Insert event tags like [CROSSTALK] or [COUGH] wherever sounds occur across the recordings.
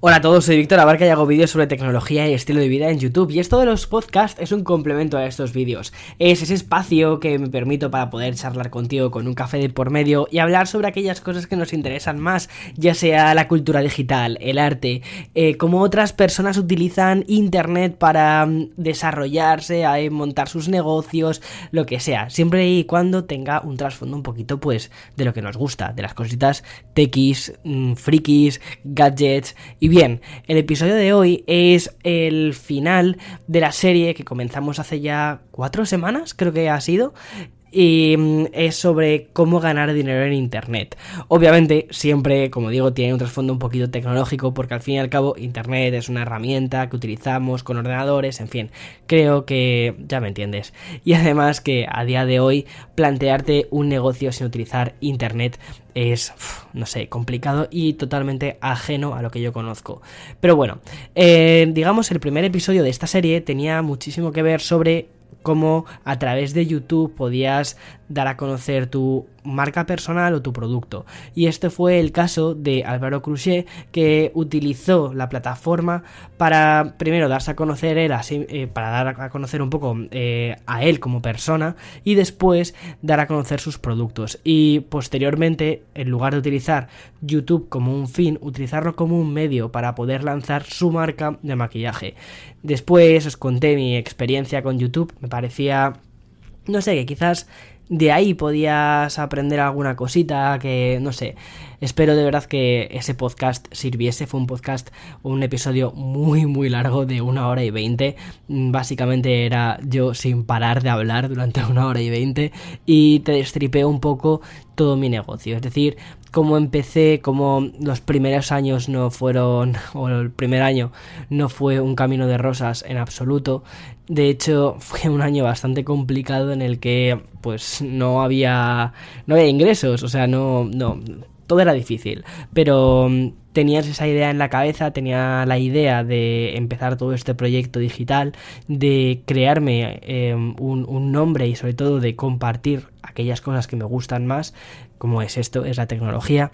Hola a todos, soy Víctor Abarca y hago vídeos sobre tecnología y estilo de vida en YouTube y esto de los podcasts es un complemento a estos vídeos. Es ese espacio que me permito para poder charlar contigo con un café de por medio y hablar sobre aquellas cosas que nos interesan más, ya sea la cultura digital, el arte, eh, cómo otras personas utilizan internet para mm, desarrollarse, eh, montar sus negocios, lo que sea, siempre y cuando tenga un trasfondo un poquito pues de lo que nos gusta, de las cositas techis, mm, frikis, gadgets y bien, el episodio de hoy es el final de la serie que comenzamos hace ya cuatro semanas, creo que ha sido, y mm, es sobre cómo ganar dinero en Internet. Obviamente, siempre, como digo, tiene un trasfondo un poquito tecnológico porque al fin y al cabo Internet es una herramienta que utilizamos con ordenadores, en fin, creo que ya me entiendes. Y además que a día de hoy plantearte un negocio sin utilizar Internet es, no sé, complicado y totalmente ajeno a lo que yo conozco. Pero bueno, eh, digamos, el primer episodio de esta serie tenía muchísimo que ver sobre cómo a través de YouTube podías dar a conocer tu marca personal o tu producto. Y este fue el caso de Álvaro Crochet que utilizó la plataforma para primero darse a conocer él así, eh, para dar a conocer un poco eh, a él como persona y después dar a conocer sus productos. Y posteriormente, en lugar de utilizar YouTube como un fin, utilizarlo como un medio para poder lanzar su marca de maquillaje. Después os conté mi experiencia con YouTube, me parecía no sé, que quizás de ahí podías aprender alguna cosita que, no sé, espero de verdad que ese podcast sirviese. Fue un podcast, un episodio muy, muy largo de una hora y veinte. Básicamente era yo sin parar de hablar durante [LAUGHS] una hora y veinte y te destripé un poco todo mi negocio. Es decir, cómo empecé, cómo los primeros años no fueron, [LAUGHS] o el primer año no fue un camino de rosas en absoluto. De hecho, fue un año bastante complicado en el que pues no había no había ingresos, o sea, no no todo era difícil, pero mm, tenías esa idea en la cabeza, tenía la idea de empezar todo este proyecto digital, de crearme em, un, un nombre y sobre todo de compartir aquellas cosas que me gustan más, como es esto, es la tecnología.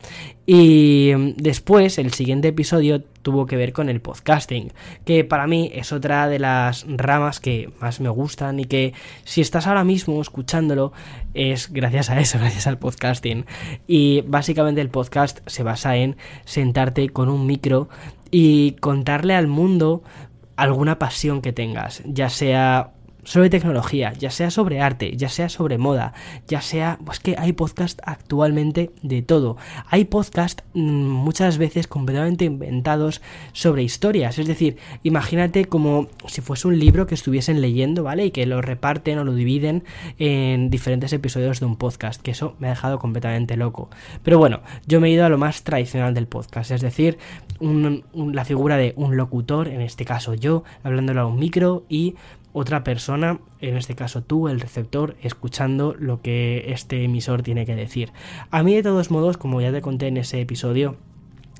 Y mm, después, el siguiente episodio tuvo que ver con el podcasting, que para mí es otra de las ramas que más me gustan y que si estás ahora mismo escuchándolo es gracias a eso, [LAUGHS] gracias al podcasting. Y básicamente el podcast se basa en sentarte con un micro y contarle al mundo alguna pasión que tengas, ya sea sobre tecnología, ya sea sobre arte, ya sea sobre moda, ya sea, pues que hay podcast actualmente de todo. Hay podcast mm, muchas veces completamente inventados sobre historias, es decir, imagínate como si fuese un libro que estuviesen leyendo, ¿vale? Y que lo reparten o lo dividen en diferentes episodios de un podcast, que eso me ha dejado completamente loco. Pero bueno, yo me he ido a lo más tradicional del podcast, es decir, la figura de un locutor, en este caso yo, hablándolo a un micro y otra persona, en este caso tú, el receptor, escuchando lo que este emisor tiene que decir. A mí de todos modos, como ya te conté en ese episodio,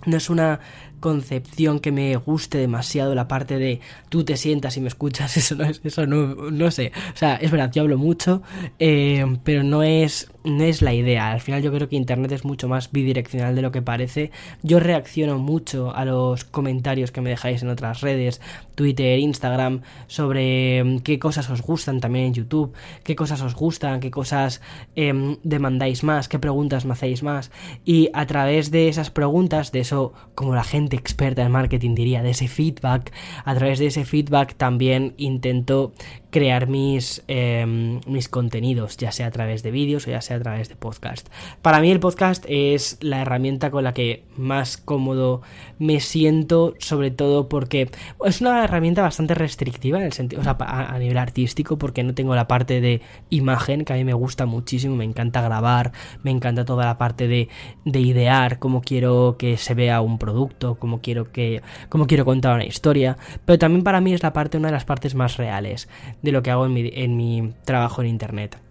no es una concepción que me guste demasiado la parte de tú te sientas y me escuchas, [LAUGHS] eso no es, eso no, no sé. O sea, es verdad, yo hablo mucho, eh, pero no es, no es la idea. Al final yo creo que Internet es mucho más bidireccional de lo que parece. Yo reacciono mucho a los comentarios que me dejáis en otras redes, Twitter, Instagram, sobre mm, qué cosas os gustan también en YouTube, qué cosas os gustan, qué cosas em, demandáis más, qué preguntas me hacéis más. Y a través de esas preguntas, de eso, como la gente experta en marketing diría, de ese feedback, a través de ese feedback también intento crear mis, em, mis contenidos, ya sea a través de vídeos o ya sea a través de podcast. Para mí el podcast es la herramienta con la que más cómodo me siento, sobre todo porque es una herramienta bastante restrictiva en el sentido, sea, a, nivel artístico, porque no tengo la parte de imagen, que a mí me gusta muchísimo, me encanta grabar, me encanta toda la parte de, de idear cómo quiero que se vea un producto, cómo quiero que, cómo quiero contar una historia, pero también para mí es la parte, una de las partes más reales de lo que hago en mi, en mi trabajo en Internet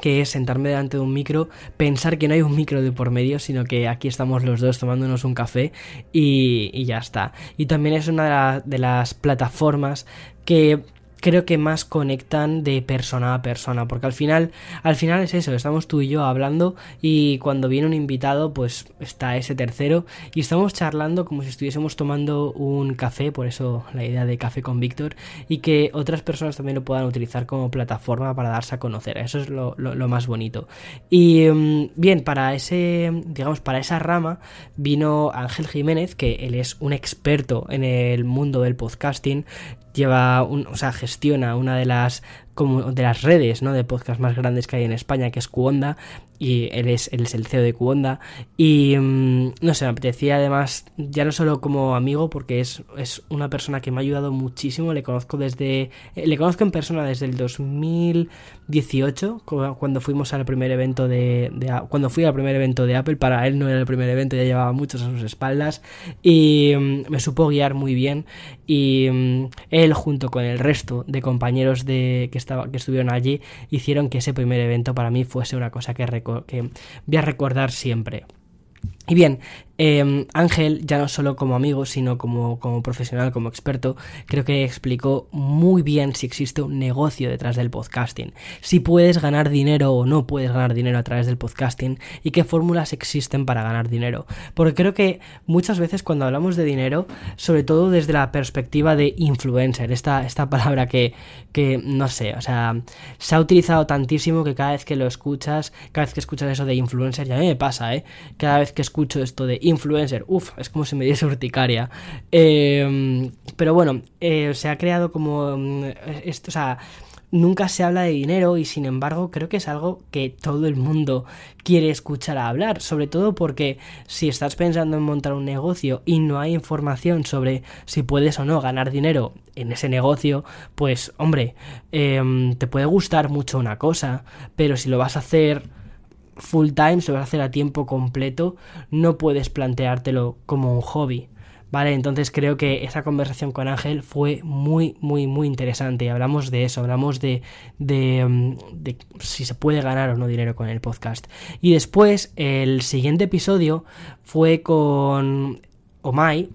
que es sentarme delante de un micro, pensar que no hay un micro de por medio, sino que aquí estamos los dos tomándonos un café y, y ya está. Y también es una de, de las plataformas que creo que más conectan de persona a persona, porque al final, al final es eso, estamos tú y yo hablando y cuando viene un invitado, pues está ese tercero y estamos charlando como si estuviésemos tomando un café, por eso la idea de café con Víctor, y que otras personas también lo puedan utilizar como plataforma para darse a conocer, eso es lo, más bonito. Y mm, bien, para ese, digamos, para esa rama vino Ángel Jiménez, que él es un experto en el mundo del podcasting, lleva, un, o sea, gestiona una de las como de las redes ¿no? de podcast más grandes que hay en España, que es Cuonda, y él es, él es el CEO de Cuonda. Y mm, no sé, me apetecía además, ya no solo como amigo, porque es, es, una persona que me ha ayudado muchísimo, le conozco desde, eh, le conozco en persona desde el 2018, cuando fuimos al primer evento de, cuando fui al primer evento de Apple, para él no era el primer evento, ya llevaba muchos a sus espaldas, y mm, me supo guiar muy bien, y mm, él junto con el resto de compañeros de que que estuvieron allí, hicieron que ese primer evento para mí fuese una cosa que, que voy a recordar siempre. Y bien, Em, Ángel, ya no solo como amigo, sino como, como, profesional, como experto, creo que explicó muy bien si existe un negocio detrás del podcasting, si puedes ganar dinero o no puedes ganar dinero a través del podcasting y qué fórmulas existen para ganar dinero. Porque creo que muchas veces cuando hablamos de dinero, sobre todo desde la perspectiva de influencer, esta, esta [LAUGHS] palabra que, que no sé, o sea, se ha utilizado tantísimo que cada vez que lo escuchas, cada vez que escuchas eso de influencer, ya me pasa, ¿eh? Cada vez que escucho esto de influencer. Uf, es como si me diese urticaria. Em, pero bueno, eh, se ha creado como mm, esto, o sea, nunca se habla de dinero y sin embargo creo que es algo que todo el mundo quiere escuchar hablar, sobre todo porque si estás pensando en montar un negocio y no hay información sobre si puedes o no ganar dinero en ese negocio, pues hombre, em, te puede gustar mucho una cosa, pero si lo vas a hacer full time, se va a hacer a tiempo completo, no puedes planteártelo como un hobby. ¿Vale? Entonces creo que esa conversación con Ángel fue muy, muy, muy interesante. Hablamos de eso, hablamos de, de, mm, de, si se puede ganar o no dinero con el podcast. Y después, el siguiente episodio fue con Omai,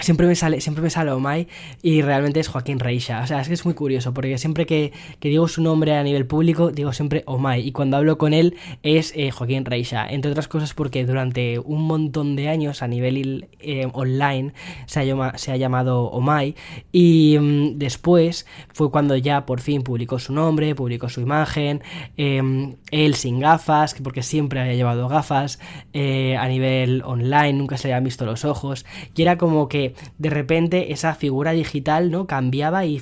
Siempre me sale, siempre me sale Omai y realmente es Joaquín Reixa. O sea, es que es muy curioso porque siempre que, digo su nombre a nivel público, digo siempre Omai. Y cuando hablo con él es eh, Joaquín Reixa. Entre otras cosas porque durante un montón de años a nivel eh, online se ha, se ha, llamado Omai. Y mm, después fue cuando ya por fin publicó su nombre, publicó su imagen. Em, él sin gafas, porque siempre había llevado gafas. Eh, a nivel online nunca se le habían visto los ojos. Y era como que de repente esa figura digital no cambiaba y,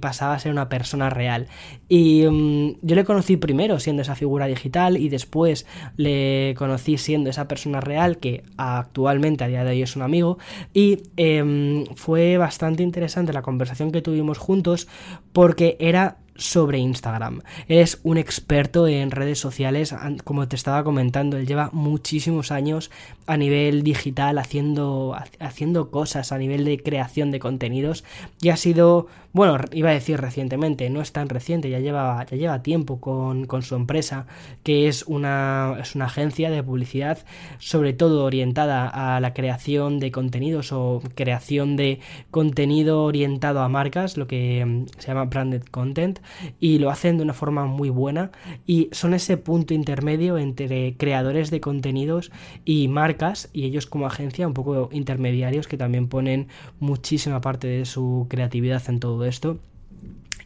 pasaba a ser una persona real. Y mm, yo le conocí primero siendo esa figura digital y después le conocí siendo esa persona real que actualmente a día de hoy es un amigo y em, fue bastante interesante la conversación que tuvimos juntos porque era sobre Instagram. es un experto en redes sociales, como te estaba comentando, él lleva muchísimos años a nivel digital haciendo, haciendo cosas, a nivel de creación de contenidos y ha sido bueno, iba a decir recientemente, no es tan reciente, ya lleva, ya lleva tiempo con, su empresa, que es una, es una agencia de publicidad, sobre todo orientada a la creación de contenidos o creación de contenido orientado a marcas, lo que mm, se llama branded content, y lo hacen de una forma muy buena y son ese punto intermedio entre creadores de contenidos y marcas, y ellos como agencia un poco intermediarios que también ponen muchísima parte de su creatividad en todo esto.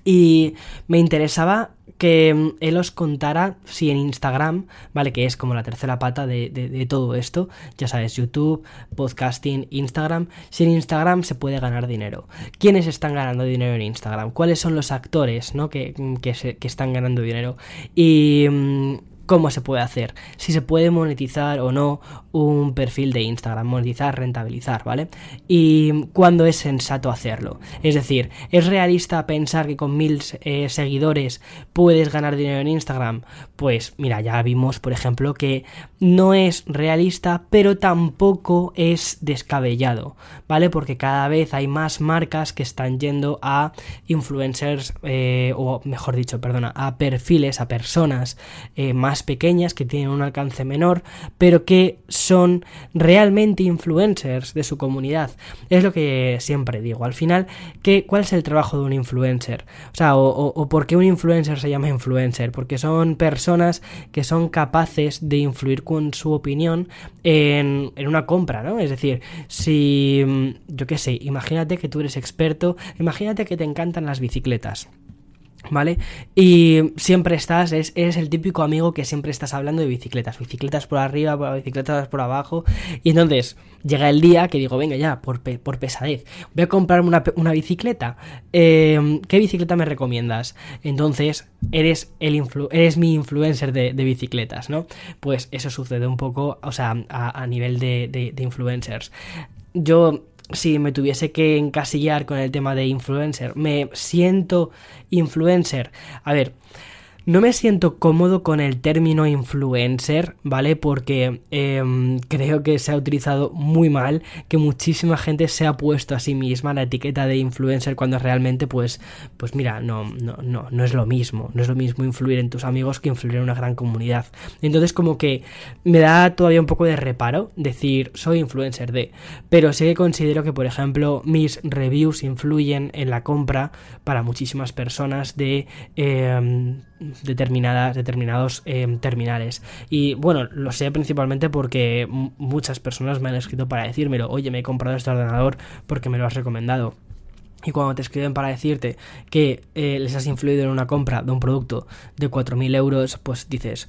Y me interesaba que mm, él os contara si en Instagram, ¿vale? Que es como la tercera pata de, todo esto, ya sabes, YouTube, podcasting, Instagram, si en Instagram se puede ganar dinero. ¿Quiénes están ganando dinero en Instagram? ¿Cuáles son los actores, ¿no? Que, mm, que están ganando dinero. Y mm, cómo se puede hacer, si se puede monetizar o no un perfil de Instagram, monetizar, rentabilizar, ¿vale? Y cuándo es sensato hacerlo. Es decir, ¿es realista pensar que con mil eh, seguidores puedes ganar dinero en Instagram? Pues mira, ya vimos, por ejemplo, que no es realista, pero tampoco es descabellado, ¿vale? Porque cada vez hay más marcas que están yendo a influencers, eh, o mejor dicho, perdona, a perfiles, a personas eh, más pequeñas, que tienen un alcance menor, pero que son realmente influencers de su comunidad. Es lo que siempre digo. Al final, ¿qué, ¿cuál es el trabajo de un influencer? O sea, o, por qué un influencer se llama influencer? Porque son personas que son capaces de influir con su opinión en, en una compra, ¿no? Es decir, si, mm, yo qué sé, imagínate que tú eres experto, imagínate que te encantan las bicicletas. ¿Vale? Y siempre estás, es, eres el típico amigo que siempre estás hablando de bicicletas, bicicletas por arriba, bicicletas por abajo. Y entonces llega el día que digo, venga ya, por, por pesadez, voy a comprarme una, bicicleta. Em, ¿Qué bicicleta me recomiendas? Entonces, eres, el eres mi influencer de, bicicletas, ¿no? Pues eso sucede un poco, o sea, a, nivel de, de influencers. Yo si me tuviese que encasillar con el tema de influencer, me siento influencer. A ver, no me siento cómodo con el término influencer, ¿vale? Porque em, creo que se ha utilizado muy mal, que muchísima gente se ha puesto a sí misma la etiqueta de influencer cuando realmente, pues, pues mira, no, no, no, no es lo mismo. No es lo mismo influir en tus amigos que influir en una gran comunidad. Entonces, como que me da todavía un poco de reparo decir soy influencer de. Pero sí que considero que, por ejemplo, mis reviews influyen en la compra para muchísimas personas de. Em, determinadas, determinados em, terminales. Y bueno, lo sé principalmente porque muchas personas me han escrito para decírmelo, oye, me he comprado este ordenador porque me lo has recomendado. Y cuando te escriben para decirte que eh, les has influido en una compra de un producto de 4.000 euros, pues dices,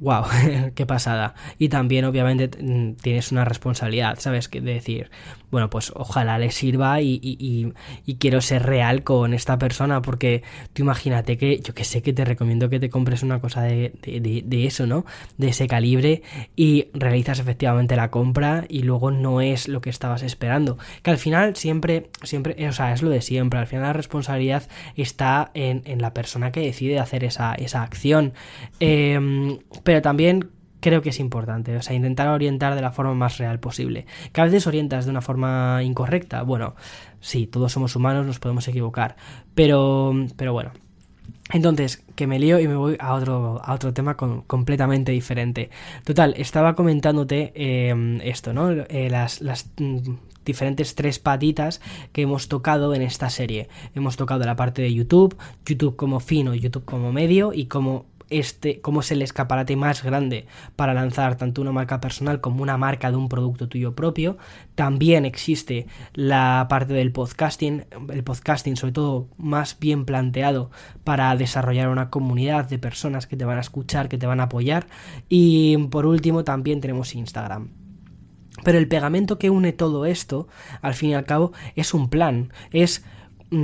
wow, [LAUGHS] qué pasada. Y también, obviamente, mm, tienes una responsabilidad, ¿sabes? De decir, bueno, pues ojalá le sirva y, quiero ser real con esta persona, porque tú imagínate que, yo que sé que te recomiendo que te compres una cosa de, de, eso, ¿no? De ese calibre y realizas efectivamente la compra y luego no es lo que estabas esperando. Que al final siempre, siempre, o sea, es lo de siempre. Al final la responsabilidad está en, en la persona que decide hacer esa, esa acción. Eh, pero también creo que es importante, o sea, intentar orientar de la forma más real posible. Que a veces orientas de una forma incorrecta, bueno, sí, todos somos humanos, nos podemos equivocar, pero, pero bueno. Entonces, que me lío y me voy a otro, a otro tema completamente diferente. Total, estaba comentándote em, esto, ¿no? Eh, las, las mm, diferentes tres patitas que hemos tocado en esta serie. Hemos tocado la parte de YouTube, YouTube como fino, YouTube como medio y como este, cómo es el escaparate más grande para lanzar tanto una marca personal como una marca de un producto tuyo propio. También existe la parte del podcasting, el podcasting sobre todo más bien planteado para desarrollar una comunidad de personas que te van a escuchar, que te van a apoyar. Y por último también tenemos Instagram. Pero el pegamento que une todo esto, al fin y al cabo, es un plan, es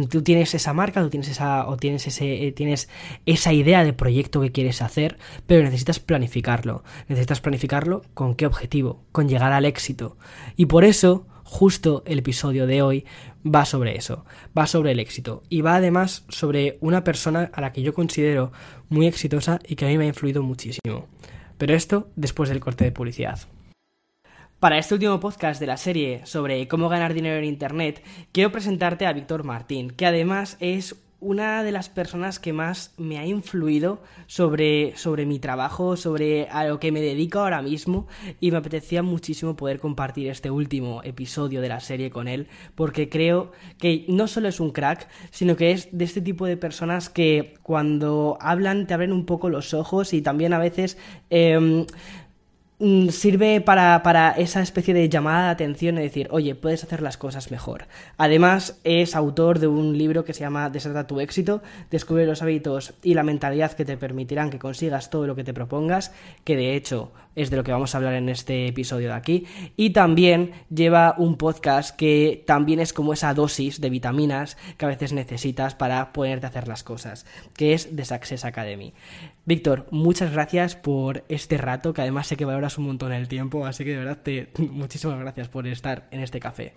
tú tienes esa marca, tú tienes esa o tienes ese eh, tienes esa idea de proyecto que quieres hacer, pero necesitas planificarlo. Necesitas planificarlo con qué objetivo, con llegar al éxito. Y por eso justo el episodio de hoy va sobre eso, va sobre el éxito y va además sobre una persona a la que yo considero muy exitosa y que a mí me ha influido muchísimo. Pero esto después del corte de publicidad. Para este último podcast de la serie sobre cómo ganar dinero en Internet, quiero presentarte a Víctor Martín, que además es una de las personas que más me ha influido sobre, sobre mi trabajo, sobre a lo que me dedico ahora mismo y me apetecía muchísimo poder compartir este último episodio de la serie con él porque creo que no solo es un crack, sino que es de este tipo de personas que cuando hablan te abren un poco los ojos y también a veces... Em, sirve para, para, esa especie de llamada de atención y decir, oye, puedes hacer las cosas mejor. Además, es autor de un libro que se llama Deserta tu éxito, descubre los hábitos y la mentalidad que te permitirán que consigas todo lo que te propongas, que de hecho es de lo que vamos a hablar en este episodio de aquí. Y también lleva un podcast que también es como esa dosis de vitaminas que a veces necesitas para ponerte a hacer las cosas, que es The Success Academy. Víctor, muchas gracias por este rato, que además sé que valoras un montón el tiempo, así que de verdad te [LAUGHS] muchísimas gracias por estar en este café.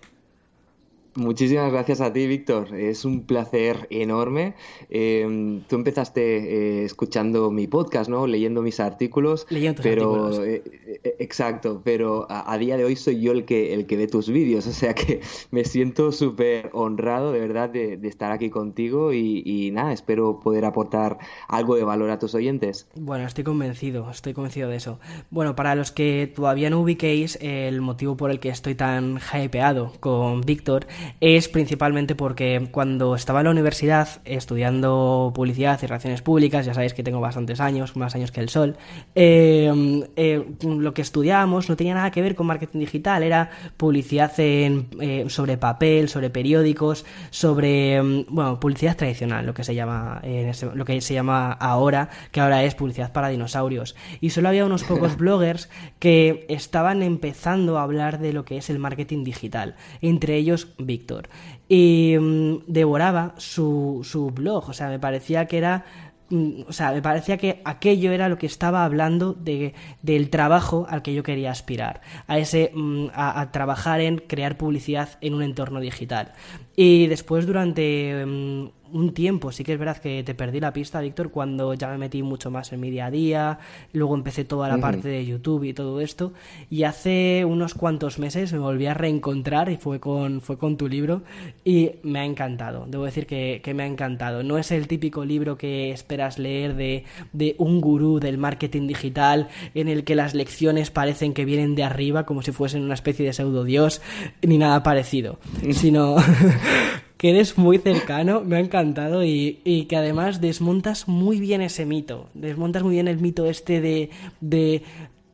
Muchísimas gracias a ti, Víctor. Es un placer enorme. Em, tú empezaste eh, escuchando mi podcast, ¿no? Leyendo mis artículos. Leyendo tus pero, artículos. eh, eh, exacto, pero a, a día de hoy soy yo el que, el que ve tus vídeos. [LAUGHS] O sea que me siento súper honrado, de verdad, de, de estar aquí contigo y, y nada, espero poder aportar algo de valor a tus oyentes. Bueno, estoy convencido, estoy convencido de eso. Bueno, para los que todavía no ubiquéis, el motivo por el que estoy tan hypeado con Víctor es principalmente porque cuando estaba en la universidad estudiando publicidad y relaciones públicas, ya sabéis que tengo bastantes años, más años que el sol, eh, eh, lo que estudiábamos no tenía nada que ver con marketing digital, era publicidad en, eh, sobre papel, sobre periódicos, sobre, mm, bueno, publicidad tradicional, lo que se llama, en ese- lo que se llama ahora, que ahora es publicidad para dinosaurios. Y solo había unos pocos [LAUGHS] bloggers que estaban empezando a hablar de lo que es el marketing digital, entre ellos Víctor. Y mm, devoraba su, su blog, o sea, me parecía que era mm, o sea, me parecía que aquello era lo que estaba hablando de, del trabajo al que yo quería aspirar, a ese mm, a, a trabajar en crear publicidad en un entorno digital. Y después durante mm, un tiempo, sí que es verdad que te perdí la pista, Víctor, cuando ya me metí mucho más en mi día a día, luego empecé toda la Ujú. parte de YouTube y todo esto, y hace unos cuantos meses me volví a reencontrar y fue con, fue con tu libro y me ha encantado, debo decir que, que me ha encantado. No es el típico libro que esperas leer de, de un gurú del marketing digital en el que las lecciones parecen que vienen de arriba como si fuesen una especie de pseudo dios, ni nada parecido, sino... [LAUGHS] [LAUGHS] que eres muy cercano, me ha encantado y, que además desmontas muy bien ese mito, desmontas muy bien el mito este de, de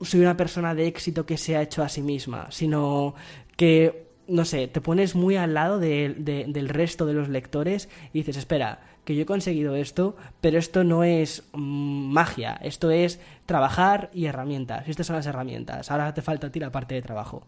soy una persona de éxito que se ha hecho a sí misma, sino que, no sé, te pones muy al lado de- de- del resto de los lectores y dices, espera, que yo he conseguido esto, pero esto no es mm, magia, esto es trabajar y herramientas, estas son las herramientas, ahora te falta a ti la parte de trabajo.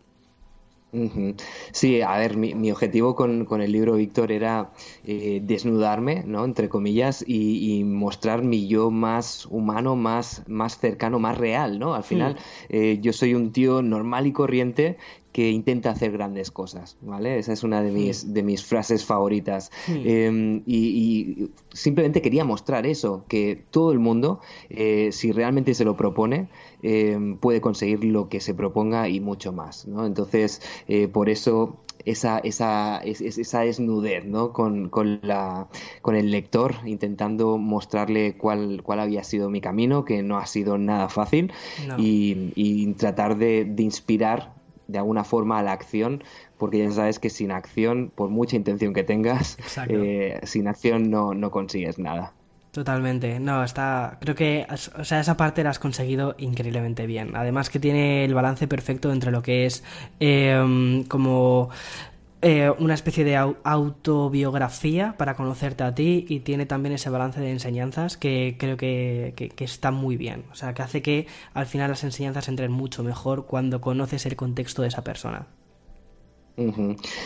Sí, a ver, mi, mi objetivo con, con el libro Víctor era eh, desnudarme, ¿no? Entre comillas, y, y mostrar mi yo más humano, más, más cercano, más real, ¿no? Al final, eh, yo soy un tío normal y corriente que intenta hacer grandes cosas, ¿vale? Esa es una de mis, de mis frases favoritas. Eh, y, y simplemente quería mostrar eso, que todo el mundo, eh, si realmente se lo propone, eh, puede conseguir lo que se proponga y mucho más, ¿no? Entonces, eh, por eso esa, esa, es- es- esa desnudez, ¿no? Con, con la, con el lector, intentando mostrarle cuál, cuál había sido mi camino, que no ha sido nada fácil, No. y, y tratar de, de inspirar de alguna forma a la acción, porque ya sabes que sin acción, por mucha intención que tengas, eh, sin acción no, no consigues nada. Totalmente, no, está, creo que, o sea, esa parte la has conseguido increíblemente bien. Además que tiene el balance perfecto entre lo que es eh, como eh, una especie de au- autobiografía para conocerte a ti y tiene también ese balance de enseñanzas que creo que- que está muy bien. O sea, que hace que al final las enseñanzas entren mucho mejor cuando conoces el contexto de esa persona.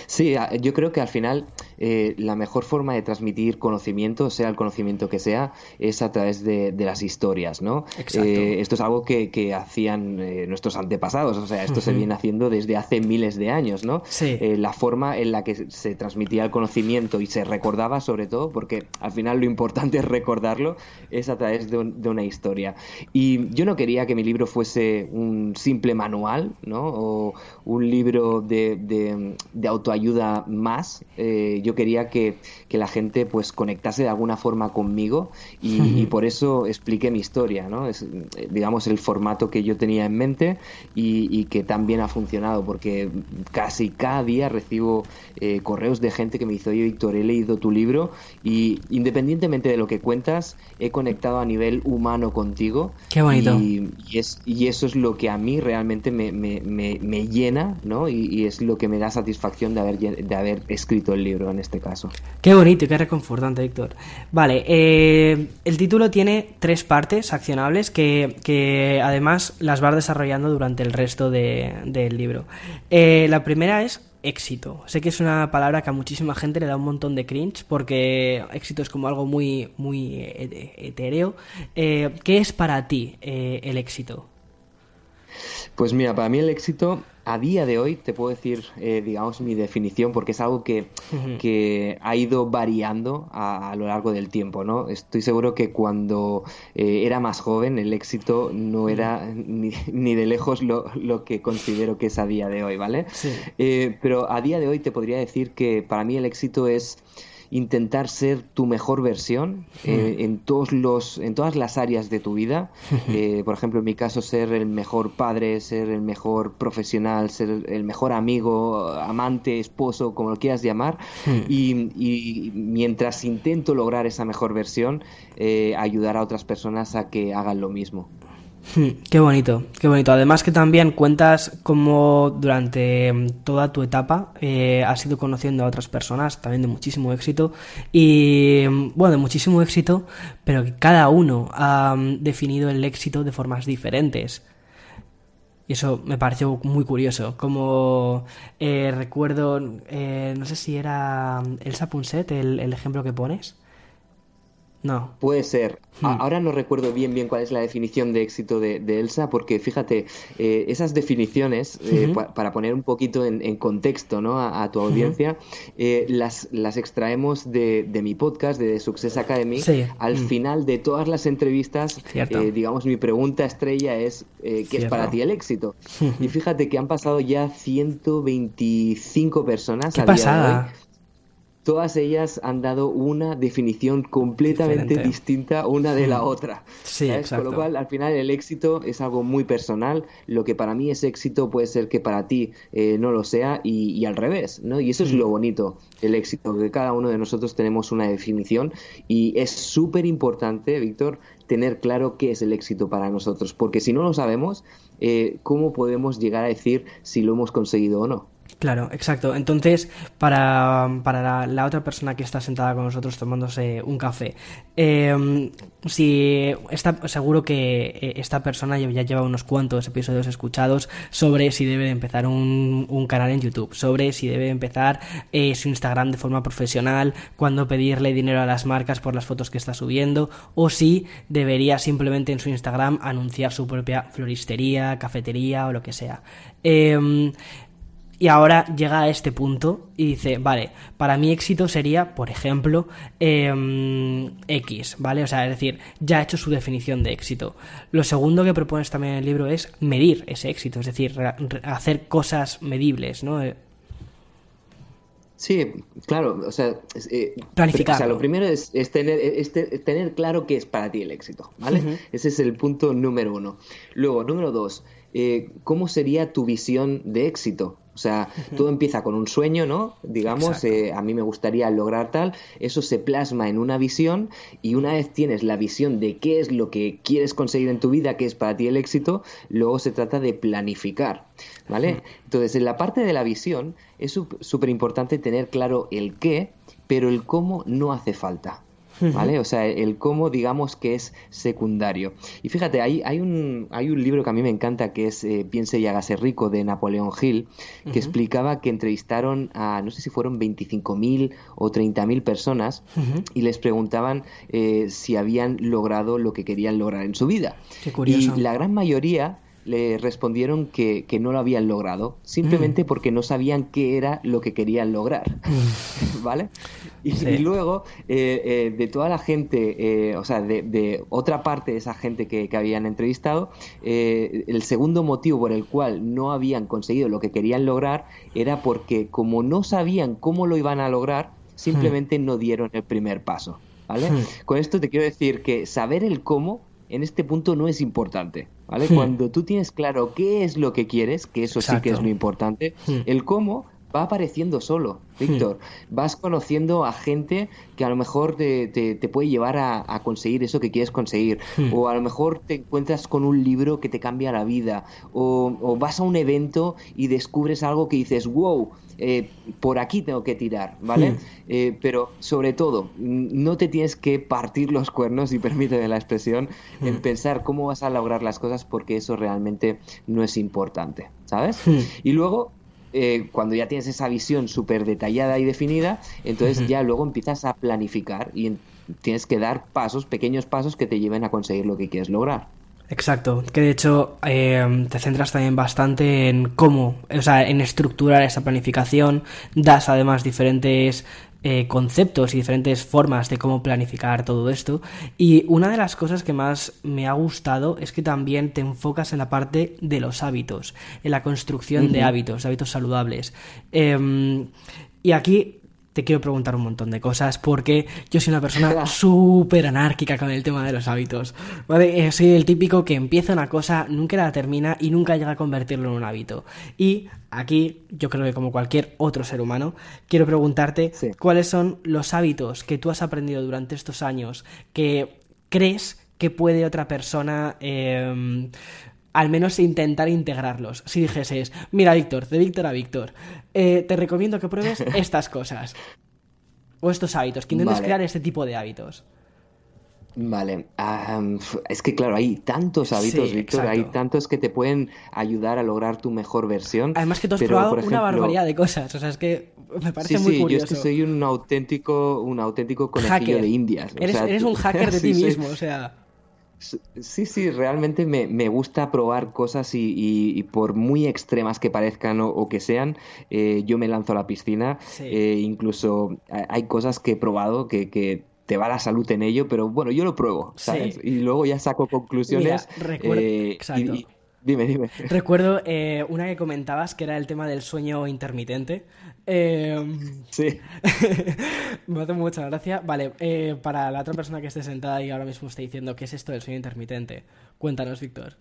Sí, yo creo que al final eh, la mejor forma de transmitir conocimiento, sea el conocimiento que sea, es a través de, de las historias, ¿no? Eh, esto es algo que, que hacían eh, nuestros antepasados, o sea, esto se viene haciendo desde hace miles de años, ¿no? Sí. Eh, la forma en la que se- se transmitía el conocimiento y se recordaba sobre todo, porque al final lo importante [LAUGHS] es recordarlo, es a través de, un- de una historia. Y yo no quería que mi libro fuese un simple manual, ¿no? O un libro de, de- de autoayuda más. Eh, yo quería que, que la gente pues conectase de alguna forma conmigo y, y [LAUGHS] por eso expliqué mi historia, ¿no? Es, eh, digamos, el formato que yo tenía en mente y, y que también ha funcionado, porque casi cada día recibo eh, correos de gente que me dice, oye, Víctor, he leído tu libro y independientemente de lo que cuentas, he conectado a nivel humano contigo. Qué bonito. Y, y es, y eso es lo que a mí realmente me, me, me, me llena, ¿no? Y, y es lo que me da satisfacción de haber, de haber escrito el libro en este caso. Qué bonito y qué reconfortante, Víctor. Vale, eh, el título tiene tres partes accionables que, que además las vas desarrollando durante el resto de- del libro. Eh, la primera es éxito. Sé que es una palabra que a muchísima gente le da un montón de cringe porque éxito es como algo muy, muy eh, etéreo. Eh, ¿Qué es para ti el éxito? Pues mira, para mí el éxito a día de hoy te puedo decir, eh, digamos, mi definición, porque es algo que, que ha ido variando a, lo largo del tiempo, ¿no? Estoy seguro que cuando eh, era más joven el éxito no era ni, ni de lejos lo, lo, que considero que es a día de hoy, ¿vale? Eh, pero a día de hoy te podría decir que para mí el éxito es intentar ser tu mejor versión eh, en, todos los, en todas las áreas de tu vida. [LAUGHS] Eh, por ejemplo, en mi caso, ser el mejor padre, ser el mejor profesional, ser el mejor amigo, amante, esposo, como lo quieras llamar. y, mientras intento lograr esa mejor versión, eh, ayudar a otras personas a que hagan lo mismo. Hmm, qué bonito, qué bonito. Además que también cuentas cómo durante mm, toda tu etapa eh, has ido conociendo a otras personas, también de muchísimo éxito, y mm, bueno, de muchísimo éxito, pero que cada uno ha mm, definido el éxito de formas diferentes. Y eso me pareció muy curioso. Como eh, recuerdo, eh, no sé si era Elsa Punset el, el ejemplo que pones. No. Puede ser. Hmm. Ahora no recuerdo bien bien cuál es la definición de éxito de, Elsa, porque fíjate, eh, esas definiciones, eh, para poner un poquito en, contexto ¿no? a, tu audiencia, eh, las, las extraemos de, mi podcast, de Success Academy. Al hmm. final de todas las entrevistas, digamos, mi pregunta estrella es, ¿qué es para ti el éxito? [LAUGHS] y fíjate que han pasado ya 125 personas. ¿Qué pasada? Todas ellas han dado una definición completamente distinta una de la otra. Sí, exacto. Con lo cual, al final, el éxito es algo muy personal. Lo que para mí es éxito puede ser que para ti eh, no lo sea y, al revés, ¿no? Y eso es lo bonito, el éxito, que cada uno de nosotros tenemos una definición y es súper importante, Víctor, tener claro qué es el éxito para nosotros, porque si no lo sabemos, eh, ¿cómo podemos llegar a decir si lo hemos conseguido o no? Claro, exacto. Entonces, para, para la, otra persona que está sentada con nosotros tomándose un café, em, si está seguro que eh, esta persona ya lleva unos cuantos episodios escuchados sobre si debe empezar un, un, canal en YouTube, sobre si debe empezar eh, su Instagram de forma profesional, cuándo pedirle dinero a las marcas por las fotos que está subiendo, o si debería simplemente en su Instagram anunciar su propia floristería, cafetería o lo que sea. Eh, y ahora llega a este punto y dice, vale, para mi éxito sería, por ejemplo, em, X, ¿vale? O sea, es decir, ya ha hecho su definición de éxito. Lo segundo que propones también en el libro es medir ese éxito, es decir, hacer cosas medibles, ¿no? Eh, sí, claro, o sea, eh, planificar. O sea, lo primero es, tener, tener, claro qué es para ti el éxito, ¿vale? Ese es el punto número uno. Luego, número dos, eh, ¿cómo sería tu visión de éxito? O sea, todo empieza con un sueño, ¿no? Digamos, eh, a mí me gustaría lograr tal, eso se plasma en una visión y una vez tienes la visión de qué es lo que quieres conseguir en tu vida, qué es para ti el éxito, luego se trata de planificar, ¿vale? Entonces, en la parte de la visión es súper importante tener claro el qué, pero el cómo no hace falta. ¿Vale? O sea, el cómo digamos que es secundario. Y fíjate, hay, hay, un, hay un libro que a mí me encanta que es eh, Piense y hágase rico de Napoleón Hill, que explicaba que entrevistaron a, no sé si fueron 25.000 o 30.000 personas y les preguntaban eh, si habían logrado lo que querían lograr en su vida. Qué curioso. Y la gran mayoría le respondieron que, que, no lo habían logrado, simplemente mm. porque no sabían qué era lo que querían lograr. Mm. [LAUGHS] ¿Vale? Y, luego, eh, eh, de toda la gente, eh, o sea, de, otra parte de esa gente que, que habían entrevistado, el segundo motivo por el cual no habían conseguido lo que querían lograr era porque como no sabían cómo lo iban a lograr, simplemente no dieron el primer paso. ¿Vale? Con esto te quiero decir que saber el cómo en este punto no es importante. ¿Vale? Cuando tú tienes claro qué es lo que quieres, que eso sí que es lo importante, el cómo va apareciendo solo, Víctor. Vas conociendo a gente que a lo mejor te, te, puede llevar a, conseguir eso que quieres conseguir. O a lo mejor te encuentras con un libro que te cambia la vida. O, vas a un evento y descubres algo que dices, wow, eh, por aquí tengo que tirar, ¿vale? Eh, pero sobre todo, no te tienes que partir los cuernos, y permíteme la expresión, en pensar cómo vas a lograr las cosas porque eso realmente no es importante, ¿sabes? Y luego eh, cuando ya tienes esa visión súper detallada y definida, entonces ya luego empiezas a planificar y tienes que dar pasos, pequeños pasos que te lleven a conseguir lo que quieres lograr. Exacto, que de hecho eh, te centras también bastante en cómo, o sea, en estructurar esa planificación, das además diferentes eh, conceptos y diferentes formas de cómo planificar todo esto. Y una de las cosas que más me ha gustado es que también te enfocas en la parte de los hábitos, en la construcción de hábitos, hábitos saludables. Em, y aquí te quiero preguntar un montón de cosas porque yo soy una persona [LAUGHS] súper anárquica con el tema de los hábitos. ¿vale? Eh, soy el típico que empieza una cosa, nunca la termina y nunca llega a convertirlo en un hábito. Y aquí, yo creo que como cualquier otro ser humano, quiero preguntarte cuáles son los hábitos que tú has aprendido durante estos años que crees que puede otra persona eh, al menos intentar integrarlos. Si dijeses, mira Víctor, de Víctor a Víctor, eh, te recomiendo que pruebes [LAUGHS] estas cosas. O estos hábitos, que intentes crear este tipo de hábitos. Vale, es que claro, hay tantos hábitos, Víctor, hay tantos que te pueden ayudar a lograr tu mejor versión. Además que tú has probado una barbaridad de cosas, o sea, es que me parece muy curioso. Yo es que soy un auténtico, un auténtico conejillo de indias. Eres, un [LAUGHS] hacker de ti mismo, o sea... Sí, sí, realmente me, gusta probar cosas y, por muy extremas que parezcan o, que sean, eh, yo me lanzo a la piscina. Eh, incluso hay cosas que he probado que, te va la salud en ello, pero bueno, yo lo pruebo, ¿sabes? Y luego ya saco conclusiones. Eh, Dime, dime. Recuerdo eh, una que comentabas que era el tema del sueño intermitente. Em, sí. [LAUGHS] me hace mucha gracia. Vale, eh, para la otra persona que esté sentada y ahora mismo esté diciendo qué es esto del sueño intermitente, cuéntanos, Víctor.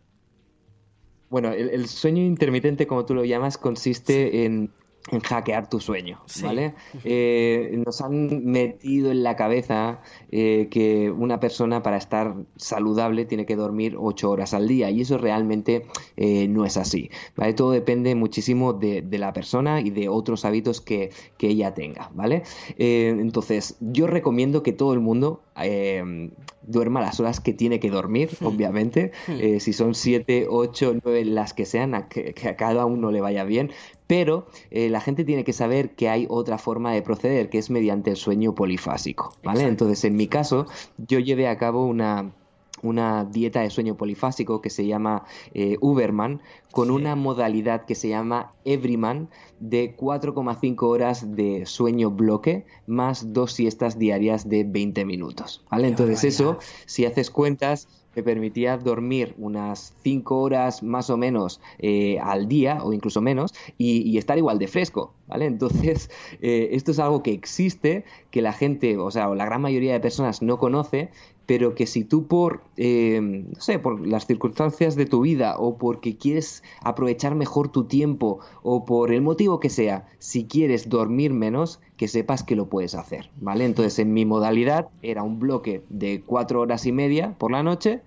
Bueno, el, sueño intermitente, como tú lo llamas, consiste en en hackear tu sueño, ¿vale? Eh, nos han metido en la cabeza eh, que una persona para estar saludable tiene que dormir ocho horas al día y eso realmente eh, no es así, ¿vale? Todo depende muchísimo de, la persona y de otros hábitos que, que ella tenga, ¿vale? entonces, yo recomiendo que todo el mundo duerma las horas que tiene que dormir, [LAUGHS] obviamente. Hmm. Eh, si son 7, 8, 9, las que sean, a que, a cada uno le vaya bien. Pero eh, la gente tiene que saber que hay otra forma de proceder, que es mediante el sueño polifásico. ¿vale? Entonces, en mi caso, yo llevé a cabo una una dieta de sueño polifásico que se llama eh, Uberman, con una modalidad que se llama Everyman de 4,5 horas de sueño bloque más dos siestas diarias de 20 minutos. ¿vale? Entonces eso, si haces cuentas, me permitía dormir unas 5 horas más o menos eh, al día o incluso menos y, estar igual de fresco, ¿vale? Entonces, eh, esto es algo que existe, que la gente, o sea, la gran mayoría de personas no conoce, pero que si tú por, eh, no sé, por las circunstancias de tu vida o porque quieres aprovechar mejor tu tiempo o por el motivo que sea, si quieres dormir menos, que sepas que lo puedes hacer, ¿vale? Entonces en mi modalidad era un bloque de cuatro horas y media por la noche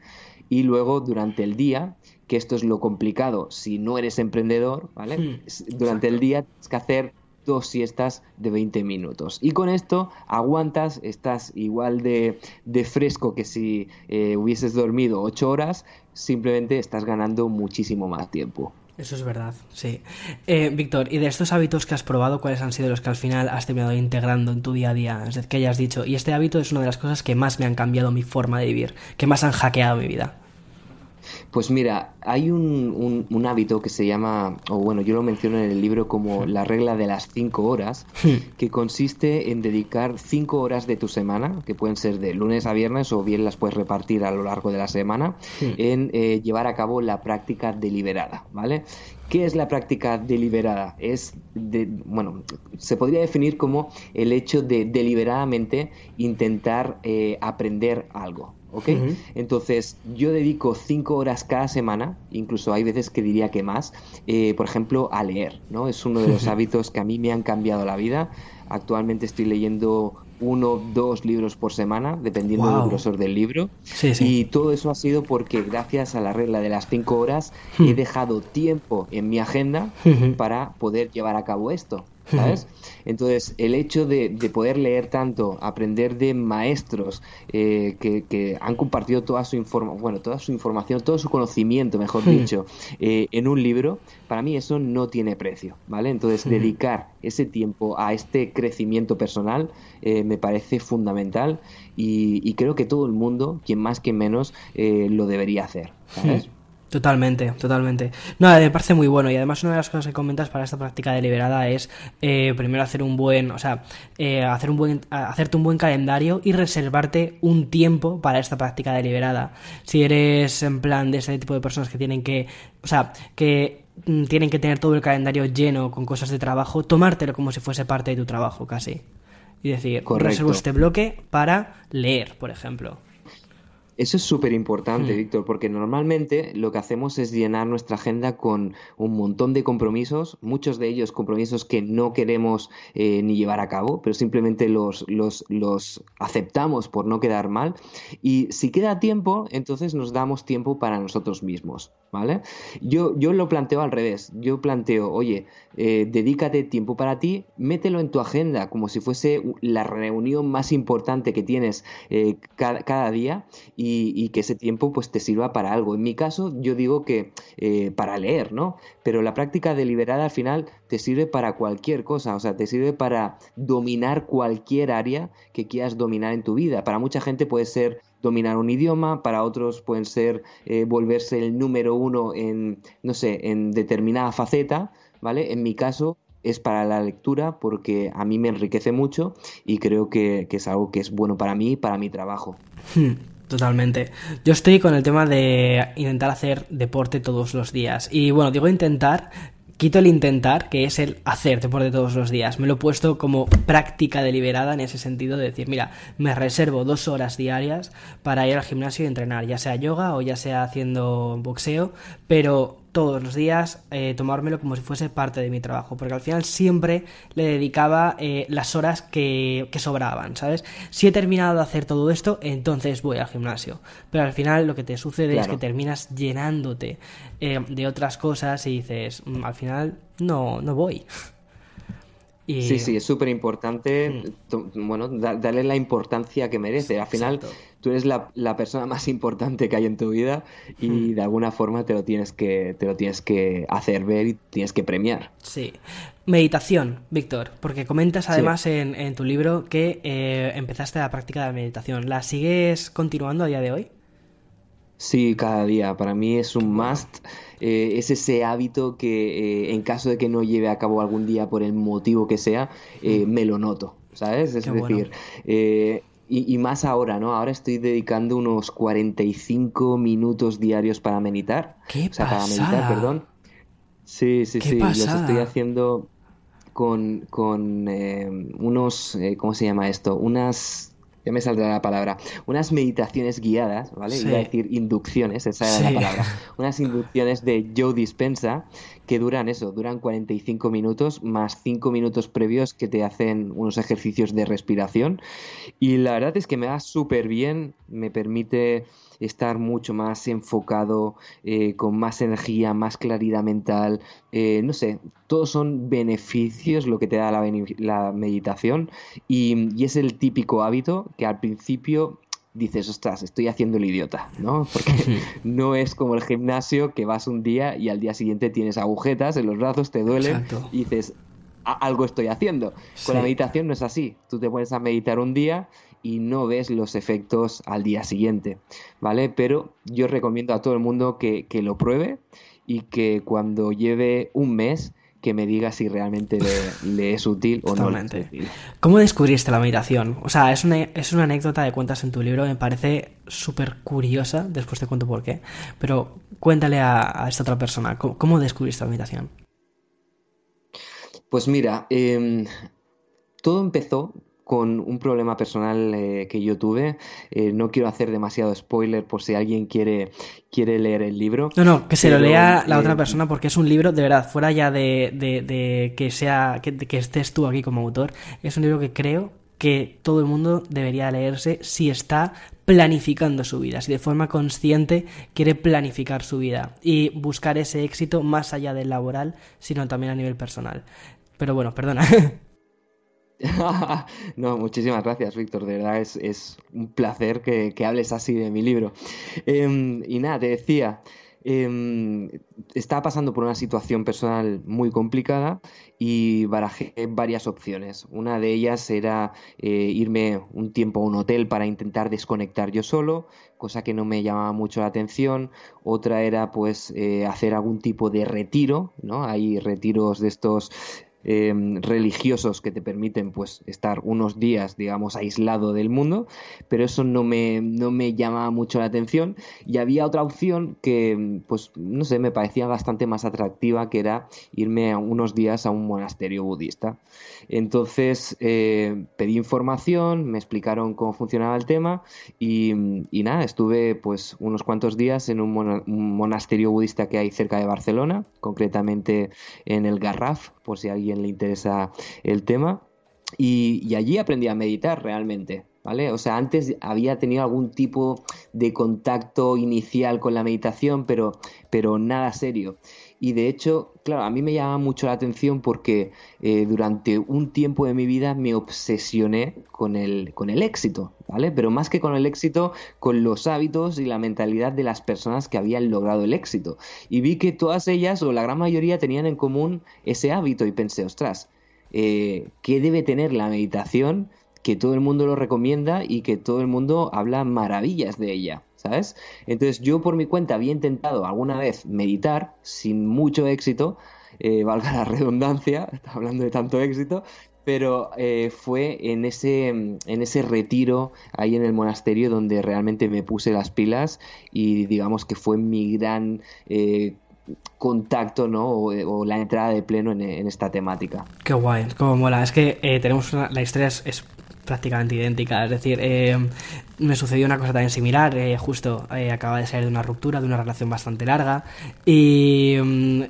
y luego durante el día, que esto es lo complicado si no eres emprendedor, ¿vale? Hmm, durante el día tienes que hacer dos siestas de 20 minutos. Y con esto aguantas, estás igual de, fresco que si eh, hubieses dormido 8 horas, simplemente estás ganando muchísimo más tiempo. Eso es verdad, sí. Eh, Víctor, ¿y de estos hábitos que has probado, cuáles han sido los que al final has terminado integrando en tu día a día? Es decir, que hayas dicho, y este hábito es una de las cosas que más me han cambiado mi forma de vivir, que más han hackeado mi vida. Pues mira, hay un, un, hábito que se llama, o bueno, yo lo menciono en el libro como la regla de las cinco horas, hmm. que consiste en dedicar cinco horas de tu semana, que pueden ser de lunes a viernes o bien las puedes repartir a lo largo de la semana, hmm. en eh, llevar a cabo la práctica deliberada, ¿vale? ¿Qué es la práctica deliberada? Es, de, bueno, se podría definir como el hecho de deliberadamente intentar eh, aprender algo, ¿ok? Entonces, yo dedico cinco horas cada semana, incluso hay veces que diría que más, eh, por ejemplo, a leer, ¿no? Es uno de los [LAUGHS] hábitos que a mí me han cambiado la vida. Actualmente estoy leyendo uno, dos libros por semana, dependiendo del grosor del libro. Y todo eso ha sido porque gracias a la regla de las cinco horas he dejado tiempo en mi agenda para poder llevar a cabo esto. ¿Sabes? Entonces, el hecho de, poder leer tanto, aprender de maestros eh, que, han compartido toda su información, bueno, toda su información, todo su conocimiento, mejor dicho, eh, en un libro, para mí eso no tiene precio, ¿vale? Entonces, dedicar ese tiempo a este crecimiento personal eh, me parece fundamental y, creo que todo el mundo, quien más, quien menos, lo debería hacer, ¿sabes? Totalmente, totalmente. No, me parece muy bueno y además una de las cosas que comentas para esta práctica deliberada es eh, primero hacer un buen, o sea, eh, hacer un buen, hacerte un buen calendario y reservarte un tiempo para esta práctica deliberada. Si eres en plan de ese tipo de personas que tienen que, o sea, que mm, tienen que tener todo el calendario lleno con cosas de trabajo, tomártelo como si fuese parte de tu trabajo casi. Y decir, reservo este bloque para leer, por ejemplo. Eso es súper importante, hmm. Víctor, porque normalmente lo que hacemos es llenar nuestra agenda con un montón de compromisos, muchos de ellos compromisos que no queremos eh, ni llevar a cabo, pero simplemente los, los, los, aceptamos por no quedar mal. Y si queda tiempo, entonces nos damos tiempo para nosotros mismos, ¿vale? Yo, yo lo planteo al revés. Yo planteo, oye, eh, dedícate tiempo para ti, mételo en tu agenda como si fuese la reunión más importante que tienes eh, cada, cada día y y, que ese tiempo pues te sirva para algo. En mi caso yo digo que eh, para leer, ¿no? Pero la práctica deliberada al final te sirve para cualquier cosa, o sea, te sirve para dominar cualquier área que quieras dominar en tu vida. Para mucha gente puede ser dominar un idioma, para otros pueden ser eh, volverse el número uno en, no sé, en determinada faceta, ¿vale? En mi caso es para la lectura porque a mí me enriquece mucho y creo que, es algo que es bueno para mí y para mi trabajo. Hmm. Totalmente. Yo estoy con el tema de intentar hacer deporte todos los días. Y bueno, digo intentar, quito el intentar, que es el hacer deporte todos los días. Me lo he puesto como práctica deliberada en ese sentido de decir, mira, me reservo dos horas diarias para ir al gimnasio y entrenar, ya sea yoga o ya sea haciendo boxeo, pero todos los días eh, tomármelo como si fuese parte de mi trabajo, porque al final siempre le dedicaba eh, las horas que, sobraban, ¿sabes? Si he terminado de hacer todo esto, entonces voy al gimnasio, pero al final lo que te sucede es que terminas llenándote eh, de otras cosas y dices, mm, al final no, no voy. [LAUGHS] Sí, sí, es súper importante, mm. bueno, darle la importancia que merece. Al final, tú eres la, persona más importante que hay en tu vida y mm. de alguna forma te lo tienes que, te lo tienes que hacer ver y tienes que premiar. Sí. Meditación, Víctor, porque comentas además en, tu libro que eh, empezaste la práctica de la meditación. ¿La sigues continuando a día de hoy? Sí, cada día. Para mí es un must. Eh, es ese hábito que eh, en caso de que no lleve a cabo algún día por el motivo que sea, eh, mm. me lo noto, ¿sabes? Es decir, y, más ahora, ¿no? Ahora estoy dedicando unos 45 minutos diarios para meditar. ¿Qué o sea, para meditar, perdón. Sí, sí, sí. Los estoy haciendo con, con unos, ¿cómo se llama esto? Unas ya me saldrá la palabra, unas meditaciones guiadas, ¿vale? Iba a decir inducciones, esa era la palabra. Unas inducciones de Joe Dispensa que duran eso, duran 45 minutos más 5 minutos previos que te hacen unos ejercicios de respiración. Y la verdad es que me da súper bien, me permite estar mucho más enfocado, eh, con más energía, más claridad mental. Eh, no sé, todos son beneficios lo que te da la, meditación y, y, es el típico hábito que al principio dices, ostras, estoy haciendo el idiota, ¿no? [LAUGHS] Porque [LAUGHS] no es como el gimnasio que vas un día y al día siguiente tienes agujetas en los brazos, te duelen y dices, algo estoy haciendo. Con la meditación no es así. Tú te pones a meditar un día y no ves los efectos al día siguiente, ¿vale? Pero yo recomiendo a todo el mundo que, lo pruebe y que cuando lleve un mes que me diga si realmente le, es útil o no. ¿Cómo descubriste la meditación? O sea, es una, es una anécdota de cuentas en tu libro, me parece súper curiosa, después te cuento por qué, pero cuéntale a, esta otra persona, ¿cómo, descubriste la meditación? Pues mira, em, todo empezó con un problema personal eh, que yo tuve. Eh, no quiero hacer demasiado spoiler por si alguien quiere, quiere leer el libro. No, no, que se lo lea la otra eh, persona porque es un libro, de verdad, fuera ya de, que sea, que, que estés tú aquí como autor, es un libro que creo que todo el mundo debería leerse si está planificando su vida, si de forma consciente quiere planificar su vida y buscar ese éxito más allá del laboral, sino también a nivel personal. Pero bueno, perdona. [LAUGHS] [LAUGHS] no, muchísimas gracias, Víctor. De verdad es, un placer que, hables así de mi libro. Em, y nada, te decía, eh, estaba pasando por una situación personal muy complicada y barajé varias opciones. Una de ellas era eh, irme un tiempo a un hotel para intentar desconectar yo solo, cosa que no me llamaba mucho la atención. Otra era pues eh, hacer algún tipo de retiro, ¿no? Hay retiros de estos Em, religiosos que te permiten pues estar unos días digamos aislado del mundo pero eso no me, no me llamaba mucho la atención. Y había otra opción que pues no sé me parecía bastante más atractiva que era irme unos días a un monasterio budista. Entonces eh, pedí información me explicaron cómo funcionaba el tema y, nada estuve pues unos cuantos días en un, monasterio budista que hay cerca de Barcelona concretamente en el Garraf por si alguien le interesa el tema. Y, allí aprendí a meditar realmente. ¿Vale? O sea, antes había tenido algún tipo de contacto inicial con la meditación, pero, pero nada serio. Y de hecho, claro, a mí me llama mucho la atención porque eh, durante un tiempo de mi vida me obsesioné con el, con el éxito, ¿vale? Pero más que con el éxito, con los hábitos y la mentalidad de las personas que habían logrado el éxito. Y vi que todas ellas, o la gran mayoría, tenían en común ese hábito y pensé, ostras, eh, ¿qué debe tener la meditación que todo el mundo lo recomienda y que todo el mundo habla maravillas de ella? ¿Sabes? Entonces yo por mi cuenta había intentado alguna vez meditar sin mucho éxito, eh, valga la redundancia, [LAUGHS] hablando de tanto éxito, pero eh, fue en ese, en ese retiro ahí en el monasterio donde realmente me puse las pilas y digamos que fue mi gran... Eh, contacto ¿no? O, la entrada de pleno en, esta temática. Qué guay, cómo mola. Es que tenemos la historia es, prácticamente idéntica. Es decir, me sucedió una cosa también similar. Eh, justo eh, acaba de salir de una ruptura, de una relación bastante larga. Y mm,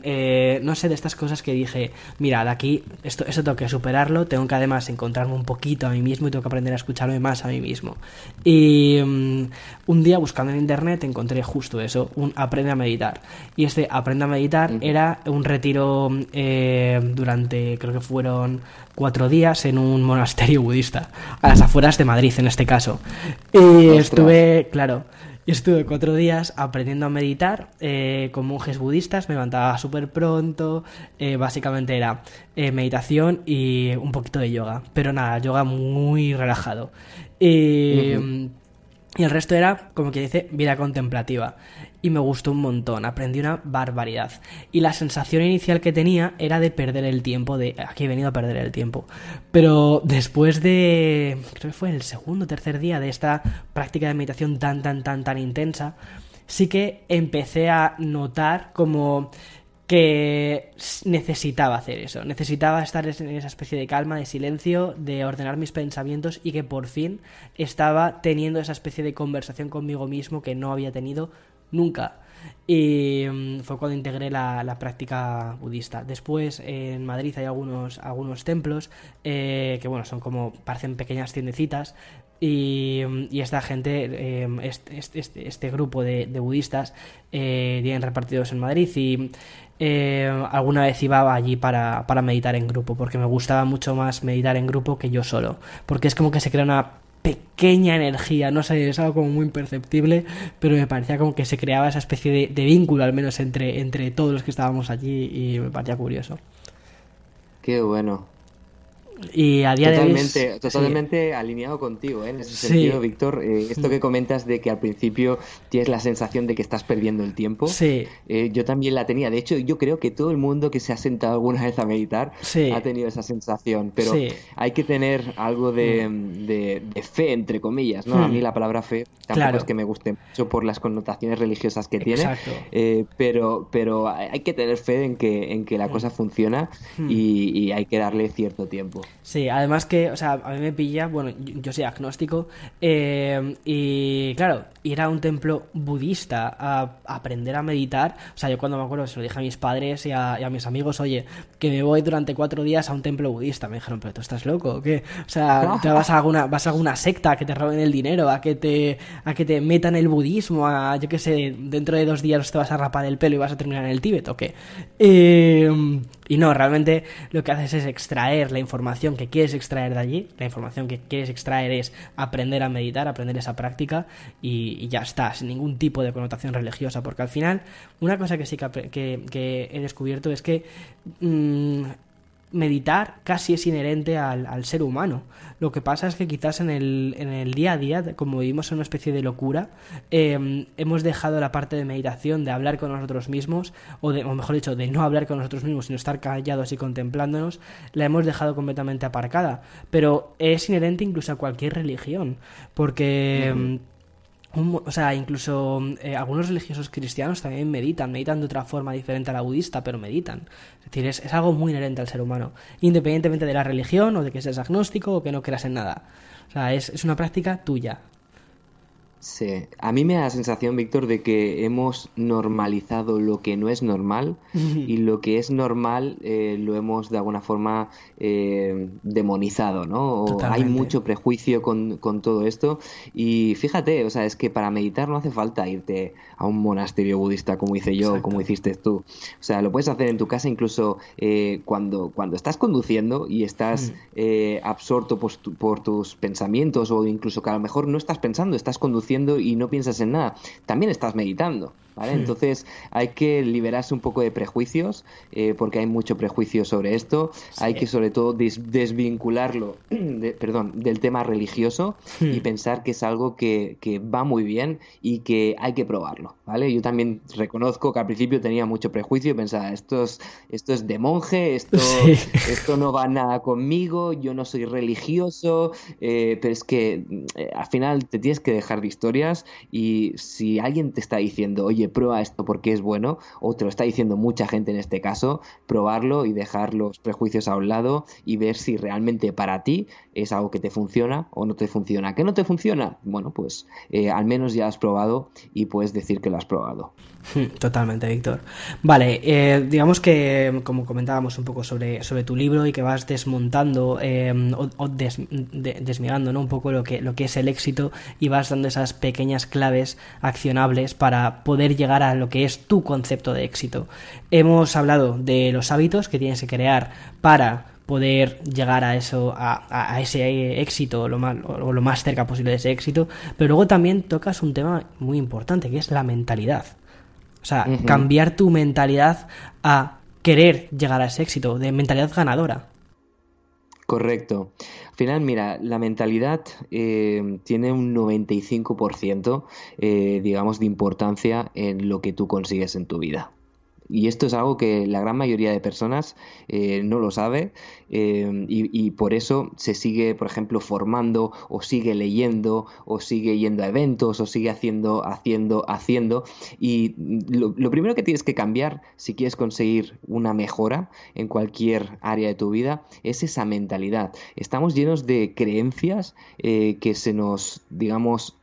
no sé, de estas cosas que dije, mira, de aquí, esto, eso tengo que superarlo. Tengo que además encontrarme un poquito a mí mismo y tengo que aprender a escucharme más a mí mismo. Y mm, un día buscando en internet encontré justo eso, un aprende a meditar. Y este aprende a meditar era un retiro durante, creo que fueron cuatro días en un monasterio budista, a las afueras de Madrid en este caso. Y estuve, claro, estuve cuatro días aprendiendo a meditar eh, con monjes budistas, me levantaba súper pronto, eh, básicamente era eh, meditación y un poquito de yoga, pero nada, yoga muy relajado. Y... Y el resto era, como que dice, vida contemplativa. Y me gustó un montón, aprendí una barbaridad. Y la sensación inicial que tenía era de perder el tiempo, de aquí he venido a perder el tiempo. Pero después de, creo que fue el segundo o tercer día de esta práctica de meditación tan, tan, tan, tan intensa, sí que empecé a notar como que necesitaba hacer eso, necesitaba estar en esa especie de calma, de silencio, de ordenar mis pensamientos y que por fin estaba teniendo esa especie de conversación conmigo mismo que no había tenido nunca. Y mm, fue cuando integré la, práctica budista. Después en Madrid hay algunos, algunos templos eh, que bueno, son como, parecen pequeñas tiendecitas y, esta gente, este, este, este, grupo de, budistas, eh, tienen repartidos en Madrid y eh, alguna vez iba allí para, para meditar en grupo, porque me gustaba mucho más meditar en grupo que yo solo, porque es como que se crea una pequeña energía, no sé, es algo como muy imperceptible, pero me parecía como que se creaba esa especie de, de vínculo, al menos entre, entre todos los que estábamos allí, y me parecía curioso. Qué bueno. Y a día totalmente, de hoy. Totalmente alineado contigo, ¿eh? en ese sentido, Víctor. Eh, esto que comentas de que al principio tienes la sensación de que estás perdiendo el tiempo. Sí. Eh, yo también la tenía. De hecho, yo creo que todo el mundo que se ha sentado alguna vez a meditar ha tenido esa sensación. Pero hay que tener algo de, mm. fe, entre comillas. ¿no? A mí hmm. la palabra fe tampoco es que me guste mucho por las connotaciones religiosas que tiene. pero, pero hay que tener fe en que, en que la cosa funciona y hay que darle cierto tiempo. Sí, además que, o sea, a mí me pilla, bueno, yo, soy agnóstico, eh, y claro, ir a un templo budista a, aprender a meditar, o sea, yo cuando me acuerdo se lo dije a mis padres y a, mis amigos, oye, que me voy durante cuatro días a un templo budista, me dijeron, pero tú estás loco, ¿o qué? O sea, te vas a alguna, vas a alguna secta a que te roben el dinero, a que te, a que te metan el budismo, a, yo qué sé, dentro de dos días te vas a rapar el pelo y vas a terminar en el Tíbet, ¿o qué? Eh, Y no, realmente lo que haces es extraer la información que quieres extraer de allí. La información que quieres extraer es aprender a meditar, aprender esa práctica y, ya está, sin ningún tipo de connotación religiosa. Porque al final, una cosa que sí que, he descubierto es que mm, meditar casi es inherente al, ser humano. Lo que pasa es que quizás en el, en el día a día, como vivimos en una especie de locura, em, hemos dejado la parte de meditación, de hablar con nosotros mismos, o, de, o mejor dicho, de no hablar con nosotros mismos, sino estar callados y contemplándonos, la hemos dejado completamente aparcada. Pero es inherente incluso a cualquier religión, porque o sea, incluso eh, algunos religiosos cristianos también meditan, meditan de otra forma diferente a la budista, pero meditan. Es decir, es, algo muy inherente al ser humano, independientemente de la religión o de que seas agnóstico o que no creas en nada. O sea, es, es una práctica tuya, Sí, a mí me da la sensación, Víctor, de que hemos normalizado lo que no es normal [LAUGHS] y lo que es normal eh, lo hemos de alguna forma eh, demonizado, ¿no? hay mucho prejuicio con, todo esto. Y fíjate, o sea, es que para meditar no hace falta irte a un monasterio budista como hice yo, como hiciste tú. O sea, lo puedes hacer en tu casa incluso eh, cuando, cuando estás conduciendo y estás absorto por tus pensamientos o incluso que a lo mejor no estás pensando, estás conduciendo y no piensas en nada, también estás meditando. Hmm. Entonces hay que liberarse un poco de prejuicios, eh, porque hay mucho prejuicio sobre esto. Hay que sobre todo desvincularlo [CLEARS THROAT] perdón, del tema religioso y pensar que es algo que, va muy bien y que hay que probarlo. ¿vale? Yo también reconozco que al principio tenía mucho prejuicio pensaba, esto es, esto es de monje, esto, [LAUGHS] esto no va nada conmigo, yo no soy religioso, eh, pero es que eh, al final te tienes que dejar de historias y si alguien te está diciendo, oye, prueba esto porque es bueno, o te lo está diciendo mucha gente en este caso, probarlo y dejar los prejuicios a un lado y ver si realmente para ti es algo que te funciona o no te funciona. ¿Qué no te funciona? Bueno, pues eh, al menos ya has probado y puedes decir que lo has probado. Totalmente, Víctor. Vale, eh, digamos que como comentábamos un poco sobre, sobre tu libro y que vas desmontando eh, o, desmigando ¿no? un poco lo que, lo que es el éxito y vas dando esas pequeñas claves accionables para poder llegar a lo que es tu concepto de éxito. Hemos hablado de los hábitos que tienes que crear para poder llegar a eso, a, ese éxito lo más, o lo más cerca posible de ese éxito, pero luego también tocas un tema muy importante que es la mentalidad. O sea, cambiar tu mentalidad a querer llegar a ese éxito, de mentalidad ganadora. Correcto. Al final, mira, la mentalidad eh, tiene un 95%, eh, digamos, de importancia en lo que tú consigues en tu vida. Y esto es algo que la gran mayoría de personas eh, no lo sabe eh, y, por eso se sigue, por ejemplo, formando o sigue leyendo o sigue yendo a eventos o sigue haciendo, haciendo, haciendo. Y lo, primero que tienes que cambiar si quieres conseguir una mejora en cualquier área de tu vida es esa mentalidad. Estamos llenos de creencias eh, que se nos, digamos,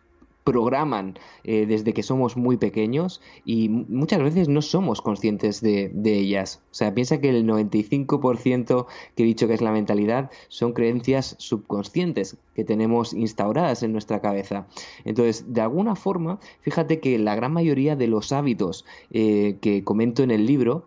programan eh, desde que somos muy pequeños y muchas veces no somos conscientes de, ellas. O sea, piensa que el 95% que he dicho que es la mentalidad son creencias subconscientes que tenemos instauradas en nuestra cabeza. Entonces, de alguna forma, fíjate que la gran mayoría de los hábitos eh, que comento en el libro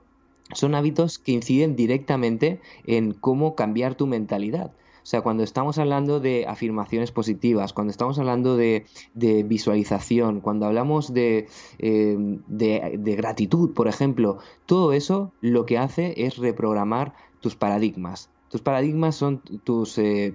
son hábitos que inciden directamente en cómo cambiar tu mentalidad. O sea, cuando estamos hablando de afirmaciones positivas, cuando estamos hablando de, visualización, cuando hablamos eh, de, de gratitud, por ejemplo, todo eso lo que hace es reprogramar tus paradigmas. Tus paradigmas son tus eh,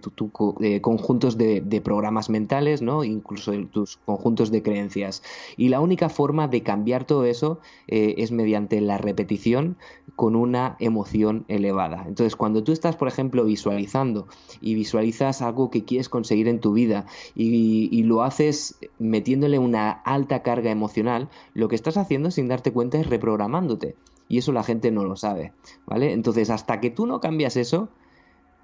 eh, conjuntos de, programas mentales, ¿no? incluso tus conjuntos de creencias. Y la única forma de cambiar todo eso eh, es mediante la repetición con una emoción elevada. Entonces, cuando tú estás, por ejemplo, visualizando y visualizas algo que quieres conseguir en tu vida y, y lo haces metiéndole una alta carga emocional, lo que estás haciendo sin darte cuenta es reprogramándote. Y eso la gente no lo sabe, ¿vale? Entonces, hasta que tú no cambias eso,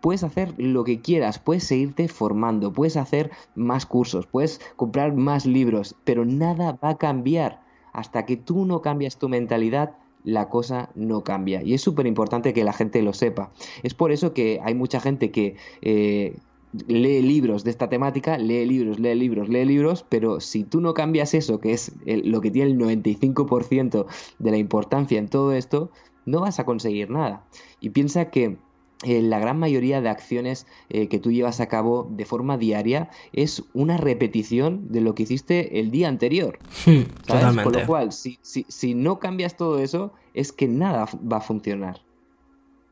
puedes hacer lo que quieras, puedes seguirte formando, puedes hacer más cursos, puedes comprar más libros, pero nada va a cambiar. Hasta que tú no cambias tu mentalidad, la cosa no cambia. Y es súper importante que la gente lo sepa. Es por eso que hay mucha gente que eh, lee libros de esta temática, lee libros, lee libros, lee libros, pero si tú no cambias eso, que es lo que tiene el 95% de la importancia en todo esto, no vas a conseguir nada. Y piensa que eh, la gran mayoría de acciones eh, que tú llevas a cabo de forma diaria es una repetición de lo que hiciste el día anterior. [LAUGHS] Hmm, Con lo cual, si, si, si no cambias todo eso, es que nada va a funcionar.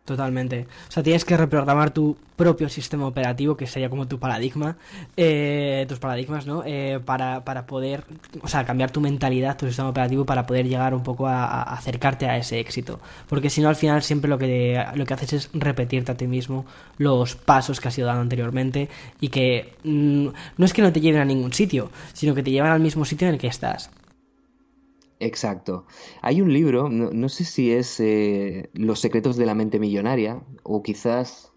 Totalmente. O sea, tienes que reprogramar tu propio sistema operativo, que sería como tu paradigma, eh, tus paradigmas, ¿no? Eh, para, para, poder, o sea, cambiar tu mentalidad, tu sistema operativo, para poder llegar un poco a, acercarte a ese éxito. Porque si no, al final siempre lo que, lo que haces es repetirte a ti mismo los pasos que has ido dando anteriormente y que mm, no es que no te lleven a ningún sitio, sino que te llevan al mismo sitio en el que estás. Exacto. Hay un libro, no, sé si es eh, Los secretos de la mente millonaria o quizás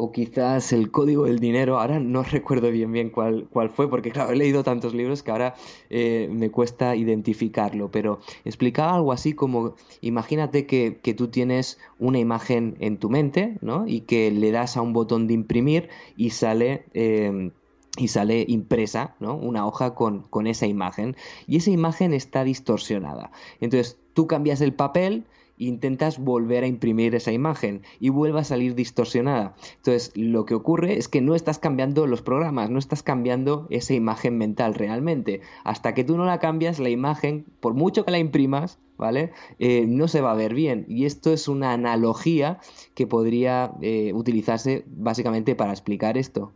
o quizás El código del dinero. Ahora no [LAUGHS] recuerdo bien bien cuál, cuál fue porque claro, he leído tantos libros que ahora eh, me cuesta identificarlo, pero explicaba algo así como imagínate que, que, tú tienes una imagen en tu mente, ¿no? Y que le das a un botón de imprimir y sale eh, y sale impresa, ¿no? Una hoja con, con, esa imagen. Y esa imagen está distorsionada. Entonces tú cambias el papel intentas volver a imprimir esa imagen y vuelve a salir distorsionada. Entonces lo que ocurre es que no estás cambiando los programas, no estás cambiando esa imagen mental realmente. Hasta que tú no la cambias, la imagen, por mucho que la imprimas, ¿vale? Eh, no se va a ver bien. Y esto es una analogía que podría eh, utilizarse básicamente para explicar esto.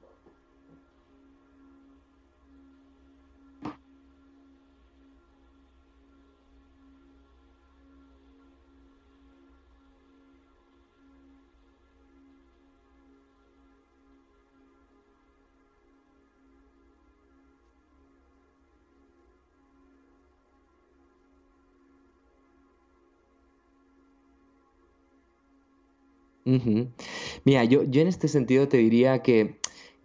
Mira, yo, en este sentido te diría que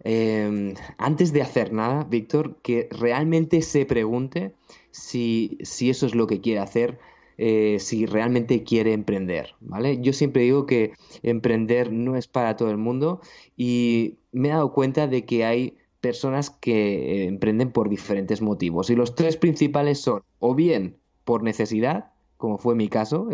em, antes de hacer nada, Víctor, que realmente se pregunte si, si eso es lo que quiere hacer, eh, si realmente quiere emprender, ¿vale? Yo siempre digo que emprender no es para todo el mundo y me he dado cuenta de que hay personas que emprenden por diferentes motivos y los tres principales son o bien por necesidad, como fue mi caso,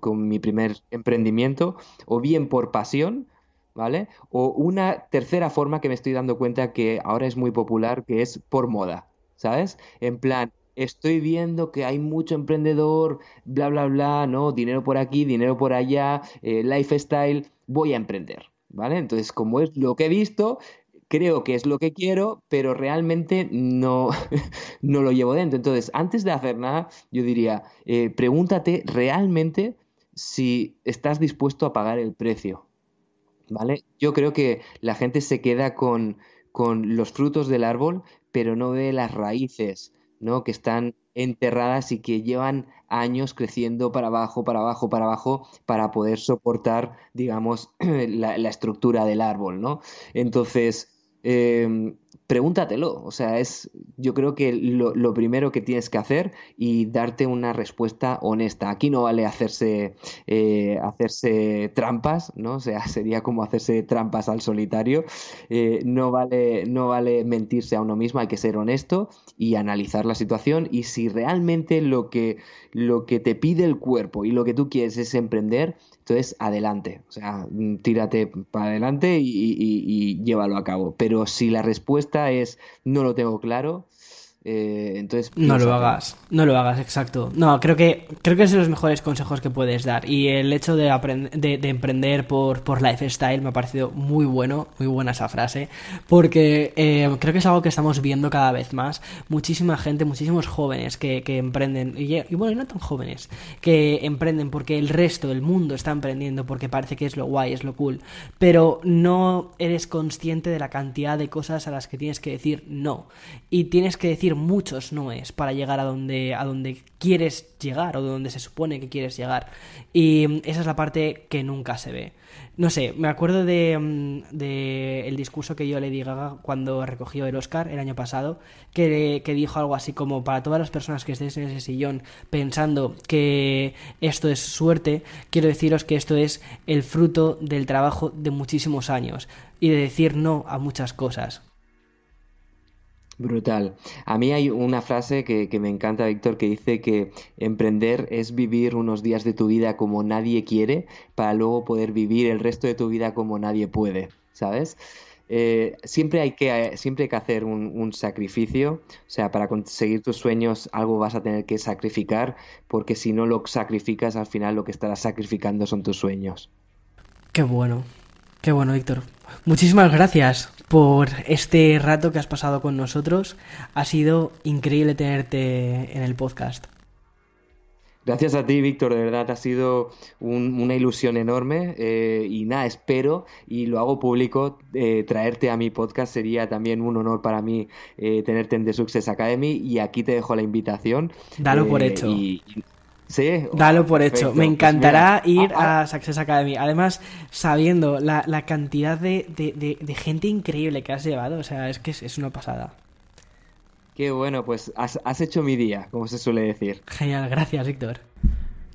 con mi primer emprendimiento, o bien por pasión, ¿vale? O una tercera forma que me estoy dando cuenta que ahora es muy popular, que es por moda, ¿sabes? En plan, estoy viendo que hay mucho emprendedor, bla, bla, bla, ¿no? Dinero por aquí, dinero por allá, eh, lifestyle, voy a emprender, ¿vale? Entonces, como es lo que he visto, creo que es lo que quiero, pero realmente no, [LAUGHS] no lo llevo dentro. Entonces, antes de hacer nada, yo diría, eh, pregúntate realmente si estás dispuesto a pagar el precio. ¿Vale? Yo creo que la gente se queda con, con los frutos del árbol, pero no ve las raíces, ¿no? Que están enterradas y que llevan años creciendo para abajo, para abajo, para abajo, para poder soportar, digamos, [CLEARS THROAT] la, la estructura del árbol, ¿no? Entonces, eh, pregúntatelo. O sea, es yo creo que lo, primero que tienes que hacer y darte una respuesta honesta. Aquí no vale hacerse, eh, hacerse trampas, ¿no? O sea, [LAUGHS] sería como hacerse trampas al solitario. Eh, no, vale, no vale mentirse a uno mismo, hay que ser honesto y analizar la situación. Y si realmente lo que, lo que te pide el cuerpo y lo que tú quieres es emprender, entonces adelante. O sea, tírate para adelante y llévalo a cabo. Pero si la respuesta es no lo tengo claro, eh, entonces no lo hagas, no lo hagas, exacto. No, creo que creo que es de los mejores consejos que puedes dar y el hecho de, de, emprender por, por lifestyle me ha parecido muy bueno, muy buena esa frase, porque eh, creo que es algo que estamos viendo cada vez más. Muchísima gente, muchísimos jóvenes que, emprenden y, y, bueno, y no tan jóvenes que emprenden porque el resto del mundo está emprendiendo porque parece que es lo guay, es lo cool, pero no eres consciente de la cantidad de cosas a las que tienes que decir no y tienes que decir muchos noes para llegar a donde, a donde quieres llegar o donde se supone que quieres llegar. Y mm, esa es la parte que nunca se ve. No sé, me acuerdo de, mm, el discurso que yo le Gaga cuando recogió el Oscar el año pasado, que, que dijo algo así como para todas las personas que estéis en ese sillón pensando que esto es suerte, quiero deciros que esto es el fruto del trabajo de muchísimos años y de decir no a muchas cosas. Brutal. A mí hay una frase que, me encanta, Víctor, que dice que emprender es vivir unos días de tu vida como nadie quiere para luego poder vivir el resto de tu vida como nadie puede, ¿sabes? Eh, siempre, hay que, siempre hay que hacer un, un, sacrificio, o sea, para conseguir tus sueños algo vas a tener que sacrificar, porque si no lo sacrificas, al final lo que estarás sacrificando son tus sueños. Qué bueno, qué bueno, Víctor. Muchísimas gracias por este rato que has pasado con nosotros. Ha sido increíble tenerte en el podcast. Gracias a ti, Víctor, de verdad ha sido un, una ilusión enorme eh, y nada, espero y lo hago público, eh, traerte a mi podcast sería también un honor para mí eh, tenerte en The Success Academy y aquí te dejo la invitación. Dalo por hecho. Y, Sí. Dalo por hecho. Me encantará ir a Success Academy. Además, sabiendo la, la cantidad de, de, de, gente increíble que has llevado, o sea, es que es, es una pasada. Qué bueno, pues has, has, hecho mi día, como se suele decir. Genial, gracias, Víctor.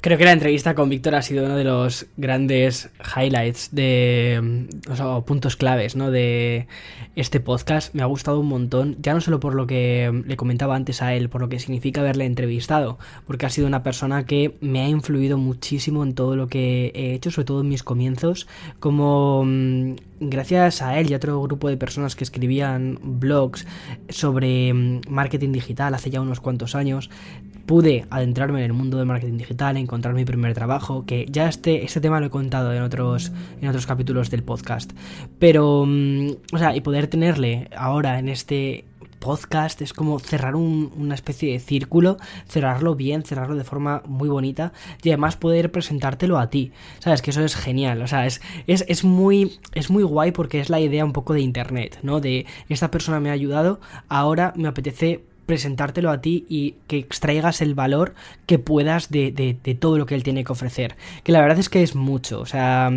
Creo que la entrevista con Víctor ha sido uno de los grandes highlights de. O sea, puntos claves, ¿no? De este podcast. Me ha gustado un montón. Ya no solo por lo que le comentaba antes a él, por lo que significa haberle entrevistado. Porque ha sido una persona que me ha influido muchísimo en todo lo que he hecho, sobre todo en mis comienzos. Como gracias a él y a otro grupo de personas que escribían blogs sobre marketing digital hace ya unos cuantos años, pude adentrarme en el mundo del marketing digital, encontrar mi primer trabajo, que ya este, este tema lo he contado en otros, en otros capítulos del podcast. Pero, o sea, y poder tenerle ahora en este podcast es como cerrar un, una especie de círculo, cerrarlo bien, cerrarlo de forma muy bonita y además poder presentártelo a ti. Sabes que eso es genial, o sea, es, es, es, muy, es muy guay porque es la idea un poco de internet, ¿no? De esta persona me ha ayudado, ahora me apetece presentártelo a ti y que extraigas el valor que puedas de, de, todo lo que él tiene que ofrecer. Que la verdad es que es mucho. O sea,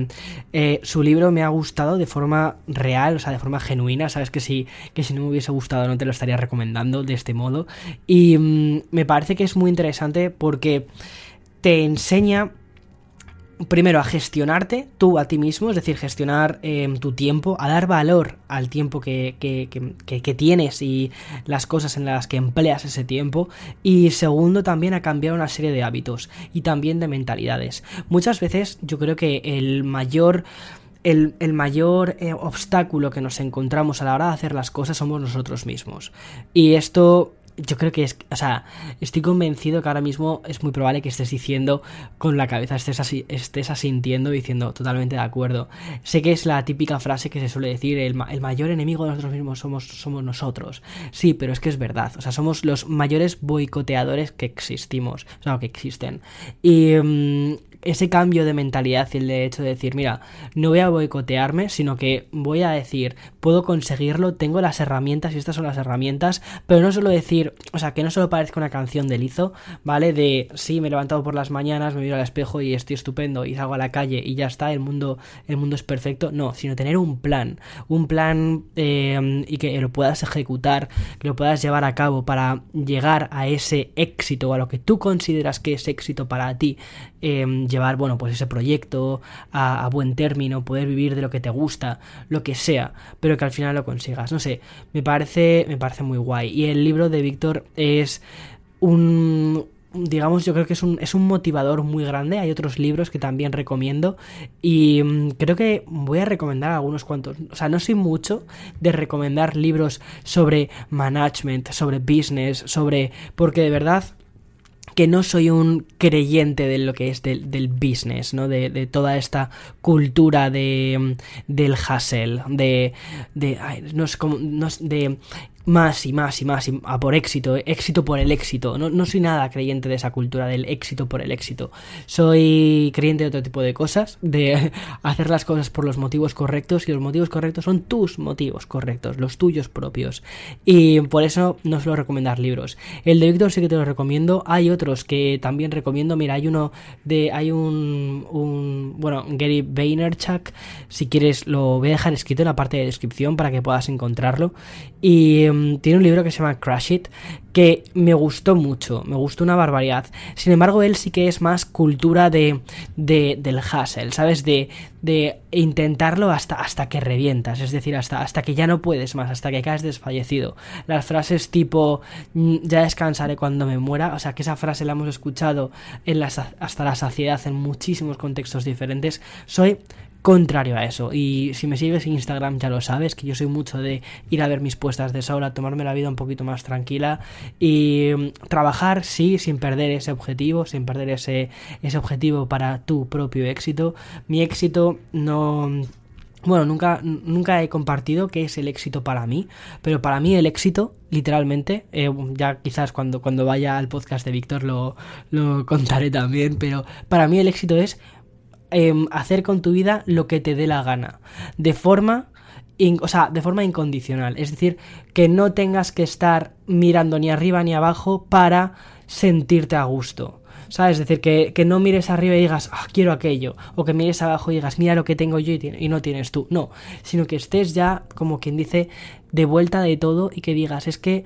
eh, su libro me ha gustado de forma real, o sea, de forma genuina. Sabes que si, que si no me hubiese gustado no te lo estaría recomendando de este modo. Y mmm, me parece que es muy interesante porque te enseña primero a gestionarte tú a ti mismo, es decir, gestionar eh, tu tiempo, a dar valor al tiempo que, que, que, que, tienes y las cosas en las que empleas ese tiempo. Y segundo, también a cambiar una serie de hábitos y también de mentalidades. Muchas veces yo creo que el mayor... El, el, mayor eh, obstáculo que nos encontramos a la hora de hacer las cosas somos nosotros mismos. Y esto yo creo que es, o sea, estoy convencido que ahora mismo es muy probable que estés diciendo con la cabeza, estés, así, estés asintiendo diciendo totalmente de acuerdo. Sé que es la típica frase que se suele decir, el, el, mayor enemigo de nosotros mismos somos, somos nosotros. Sí, pero es que es verdad, o sea, somos los mayores boicoteadores que existimos, o sea, que existen. Y um, ese cambio de mentalidad y el de hecho de decir, mira, no voy a boicotearme, sino que voy a decir, puedo conseguirlo, tengo las herramientas y estas son las herramientas, pero no solo decir, o sea, que no solo parezca una canción de lizo, ¿vale? De, sí, me he levantado por las mañanas, me miro al espejo y estoy estupendo y salgo a la calle y ya está, el mundo, el mundo es perfecto, no, sino tener un plan, un plan eh, y que lo puedas ejecutar, que lo puedas llevar a cabo para llegar a ese éxito o a lo que tú consideras que es éxito para ti. Eh, llevar, bueno, pues ese proyecto a, a, buen término, poder vivir de lo que te gusta, lo que sea, pero que al final lo consigas. No sé, me parece, me parece muy guay. Y el libro de Víctor es un, digamos, yo creo que es un, es un motivador muy grande. Hay otros libros que también recomiendo y um, creo que voy a recomendar algunos cuantos. O sea, no soy mucho de recomendar libros sobre management, sobre business, sobre... porque de verdad que no soy un creyente de lo que es del, del business, ¿no? De, de, toda esta cultura de del hustle, de, de no no de más y más y más y a por éxito, éxito por el éxito. No, no, soy nada creyente de esa cultura del éxito por el éxito. Soy creyente de otro tipo de cosas, de [LAUGHS] hacer las cosas por los motivos correctos y los motivos correctos son tus motivos correctos, los tuyos propios. Y por eso no suelo recomendar libros. El de Víctor sí que te lo recomiendo. Hay otros que también recomiendo. Mira, hay uno de, hay un, un bueno, Gary Vaynerchuk. Si quieres lo voy a dejar escrito en la parte de descripción para que puedas encontrarlo. Y mm, tiene un libro que se llama Crash It, que me gustó mucho, me gustó una barbaridad. Sin embargo, él sí que es más cultura de, de del hustle, ¿sabes? De, de intentarlo hasta, hasta que revientas, es decir, hasta, hasta que ya no puedes más, hasta que caes desfallecido. Las frases tipo, mm, ya descansaré cuando me muera, o sea, que esa frase la hemos escuchado en la, hasta la saciedad en muchísimos contextos diferentes. Soy contrario a eso. Y si me sigues en Instagram ya lo sabes, que yo soy mucho de ir a ver mis puestas de sol, tomarme la vida un poquito más tranquila y mm, trabajar, sí, sin perder ese objetivo, sin perder ese, ese objetivo para tu propio éxito. Mi éxito no... Bueno, nunca, nunca he compartido qué es el éxito para mí, pero para mí el éxito, literalmente, eh, ya quizás cuando, cuando vaya al podcast de Víctor lo, lo contaré también, pero para mí el éxito es Em, hacer con tu vida lo que te dé la gana. De forma o sea, de forma incondicional. Es decir, que no tengas que estar mirando ni arriba ni abajo para sentirte a gusto. ¿Sabes? Es decir, que, no mires arriba y digas, ah, quiero aquello. O que mires abajo y digas, mira lo que tengo yo y no tienes tú. No, sino que estés ya, como quien dice, de vuelta de todo y que digas, es que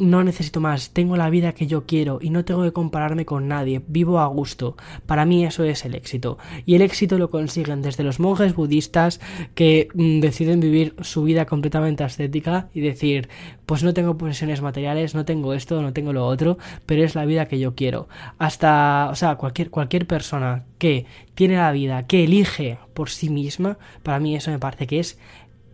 no necesito más, tengo la vida que yo quiero y no tengo que compararme con nadie, vivo a gusto. Para mí eso es el éxito. Y el éxito lo consiguen desde los monjes budistas que mm, deciden vivir su vida completamente ascética y decir, pues no tengo posesiones materiales, no tengo esto, no tengo lo otro, pero es la vida que yo quiero. Hasta, o sea, cualquier, cualquier persona que tiene la vida, que elige por sí misma, para mí eso me parece que es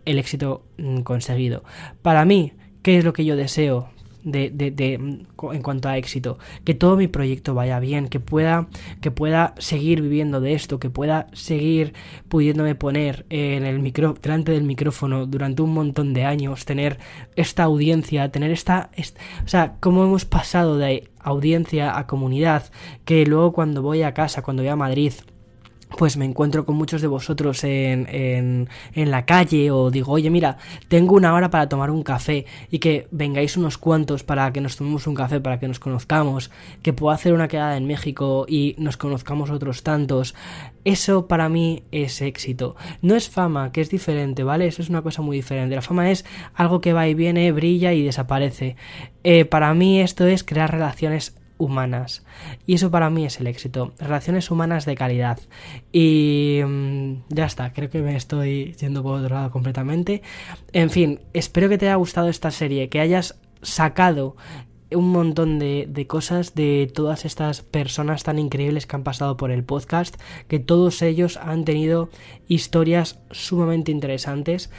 el éxito mm, conseguido. Para mí, ¿qué es lo que yo deseo? De, de, de, en cuanto a éxito, que todo mi proyecto vaya bien, que pueda, que pueda seguir viviendo de esto, que pueda seguir pudiéndome poner en el micro, delante del micrófono durante un montón de años, tener esta audiencia, tener esta, esta o sea, cómo hemos pasado de audiencia a comunidad, que luego cuando voy a casa, cuando voy a Madrid, pues me encuentro con muchos de vosotros en, en, en, la calle o digo, oye, mira, tengo una hora para tomar un café y que vengáis unos cuantos para que nos tomemos un café, para que nos conozcamos, que puedo hacer una quedada en México y nos conozcamos otros tantos. Eso para mí es éxito. No es fama, que es diferente, ¿vale? Eso es una cosa muy diferente. La fama es algo que va y viene, brilla y desaparece. Eh, para mí esto es crear relaciones humanas. Y eso para mí es el éxito. Relaciones humanas de calidad. Y mm, ya está, creo que me estoy yendo por otro lado completamente. En fin, espero que te haya gustado esta serie, que hayas sacado un montón de, de, cosas de todas estas personas tan increíbles que han pasado por el podcast, que todos ellos han tenido historias sumamente interesantes.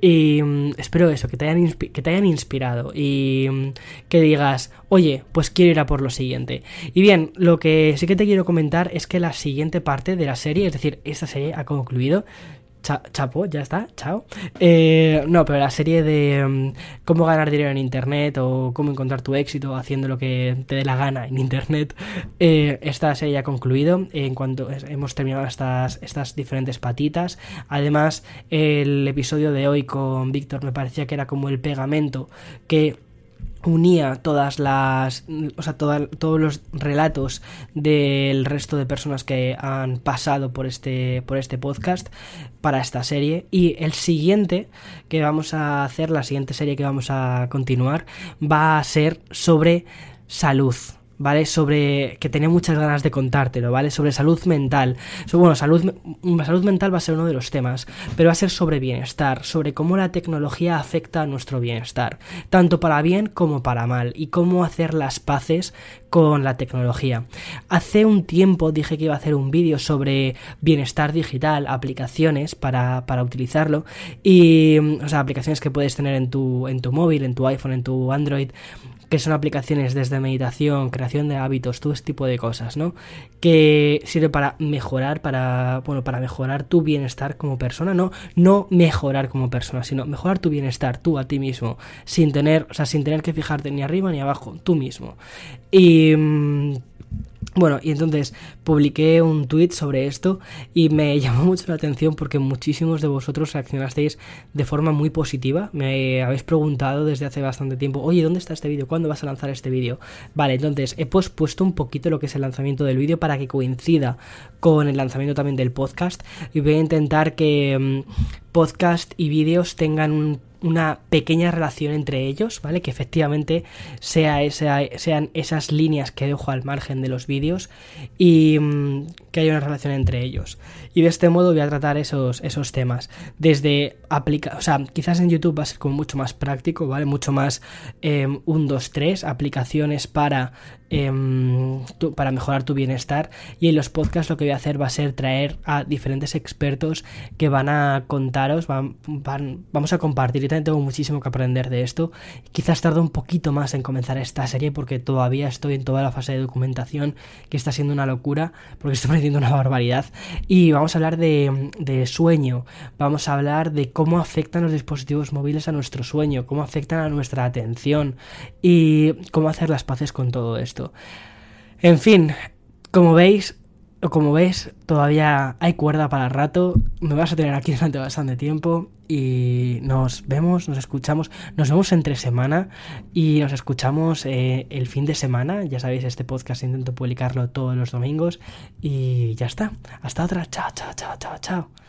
Y mm, espero eso, que te, hayan que te hayan inspirado y mm, que digas, oye, pues quiero ir a por lo siguiente. Y bien, lo que sí que te quiero comentar es que la siguiente parte de la serie, es decir, esta serie ha concluido chapo, ya está, chao. Eh, no, pero la serie de mm, cómo ganar dinero en Internet o cómo encontrar tu éxito haciendo lo que te dé la gana en Internet, eh, esta serie ya ha concluido en cuanto hemos terminado estas, estas diferentes patitas. Además, el episodio de hoy con Víctor me parecía que era como el pegamento que unía todas las o sea todos los relatos del resto de personas que han pasado por este por este podcast para esta serie. Y el siguiente que vamos a hacer la siguiente serie que vamos a continuar va a ser sobre salud ¿vale? Sobre que tenía muchas ganas de contártelo, ¿vale? Sobre salud mental. bueno, salud, salud mental va a ser uno de los temas, pero va a ser sobre bienestar, sobre cómo la tecnología afecta a nuestro bienestar, tanto para bien como para mal, y cómo hacer las paces con la tecnología. Hace un tiempo dije que iba a hacer un vídeo sobre bienestar digital, aplicaciones para, para utilizarlo, y, o sea, aplicaciones que puedes tener en tu, en tu móvil, en tu iPhone, en tu Android, que son aplicaciones desde meditación, creación de hábitos, todo este tipo de cosas, ¿no? Que sirve para mejorar, para, bueno, para mejorar tu bienestar como persona, no, no mejorar como persona, sino mejorar tu bienestar tú a ti mismo, sin tener, o sea, sin tener que fijarte ni arriba ni abajo, tú mismo. Y mm, bueno, y entonces publiqué un tweet sobre esto y me [LAUGHS] llamó mucho la atención porque muchísimos de vosotros reaccionasteis de forma muy positiva. Me habéis preguntado desde hace bastante tiempo, oye, ¿dónde está este vídeo? ¿Cuándo vas a lanzar este vídeo? Vale, entonces he pospuesto un poquito lo que es el lanzamiento del vídeo para que coincida con el lanzamiento también del podcast y voy a intentar que mm, podcast y vídeos tengan una pequeña relación entre ellos, ¿vale? Que efectivamente sea sean esas líneas que dejo al margen de los vídeos y mm, que haya una relación entre ellos. Y de este modo voy a tratar esos, esos temas. Desde aplicar, o sea, quizás en YouTube va a ser como mucho más práctico, ¿vale? Mucho más 1, 2, 3, aplicaciones para Em, para mejorar tu bienestar. Y en los podcasts lo que voy a hacer va a ser traer a diferentes expertos que van a contaros, vamos a compartir, yo también tengo muchísimo que aprender de esto, quizás tardo un poquito más en comenzar esta serie porque todavía estoy en toda la fase de documentación que está siendo una locura porque estoy aprendiendo una barbaridad. Y vamos a hablar de sueño, vamos a hablar de cómo afectan los dispositivos móviles a nuestro sueño, cómo afectan a nuestra atención y cómo hacer las paces con todo esto. En fin, como veis, o como ves, todavía hay cuerda para rato. Me vas a tener aquí durante bastante tiempo. Y nos vemos, nos escuchamos. Nos vemos entre semana y nos escuchamos eh, el fin de semana. Ya sabéis, este podcast intento publicarlo todos los domingos. Y ya está. Hasta otra. Chao, chao, chao, chao, chao.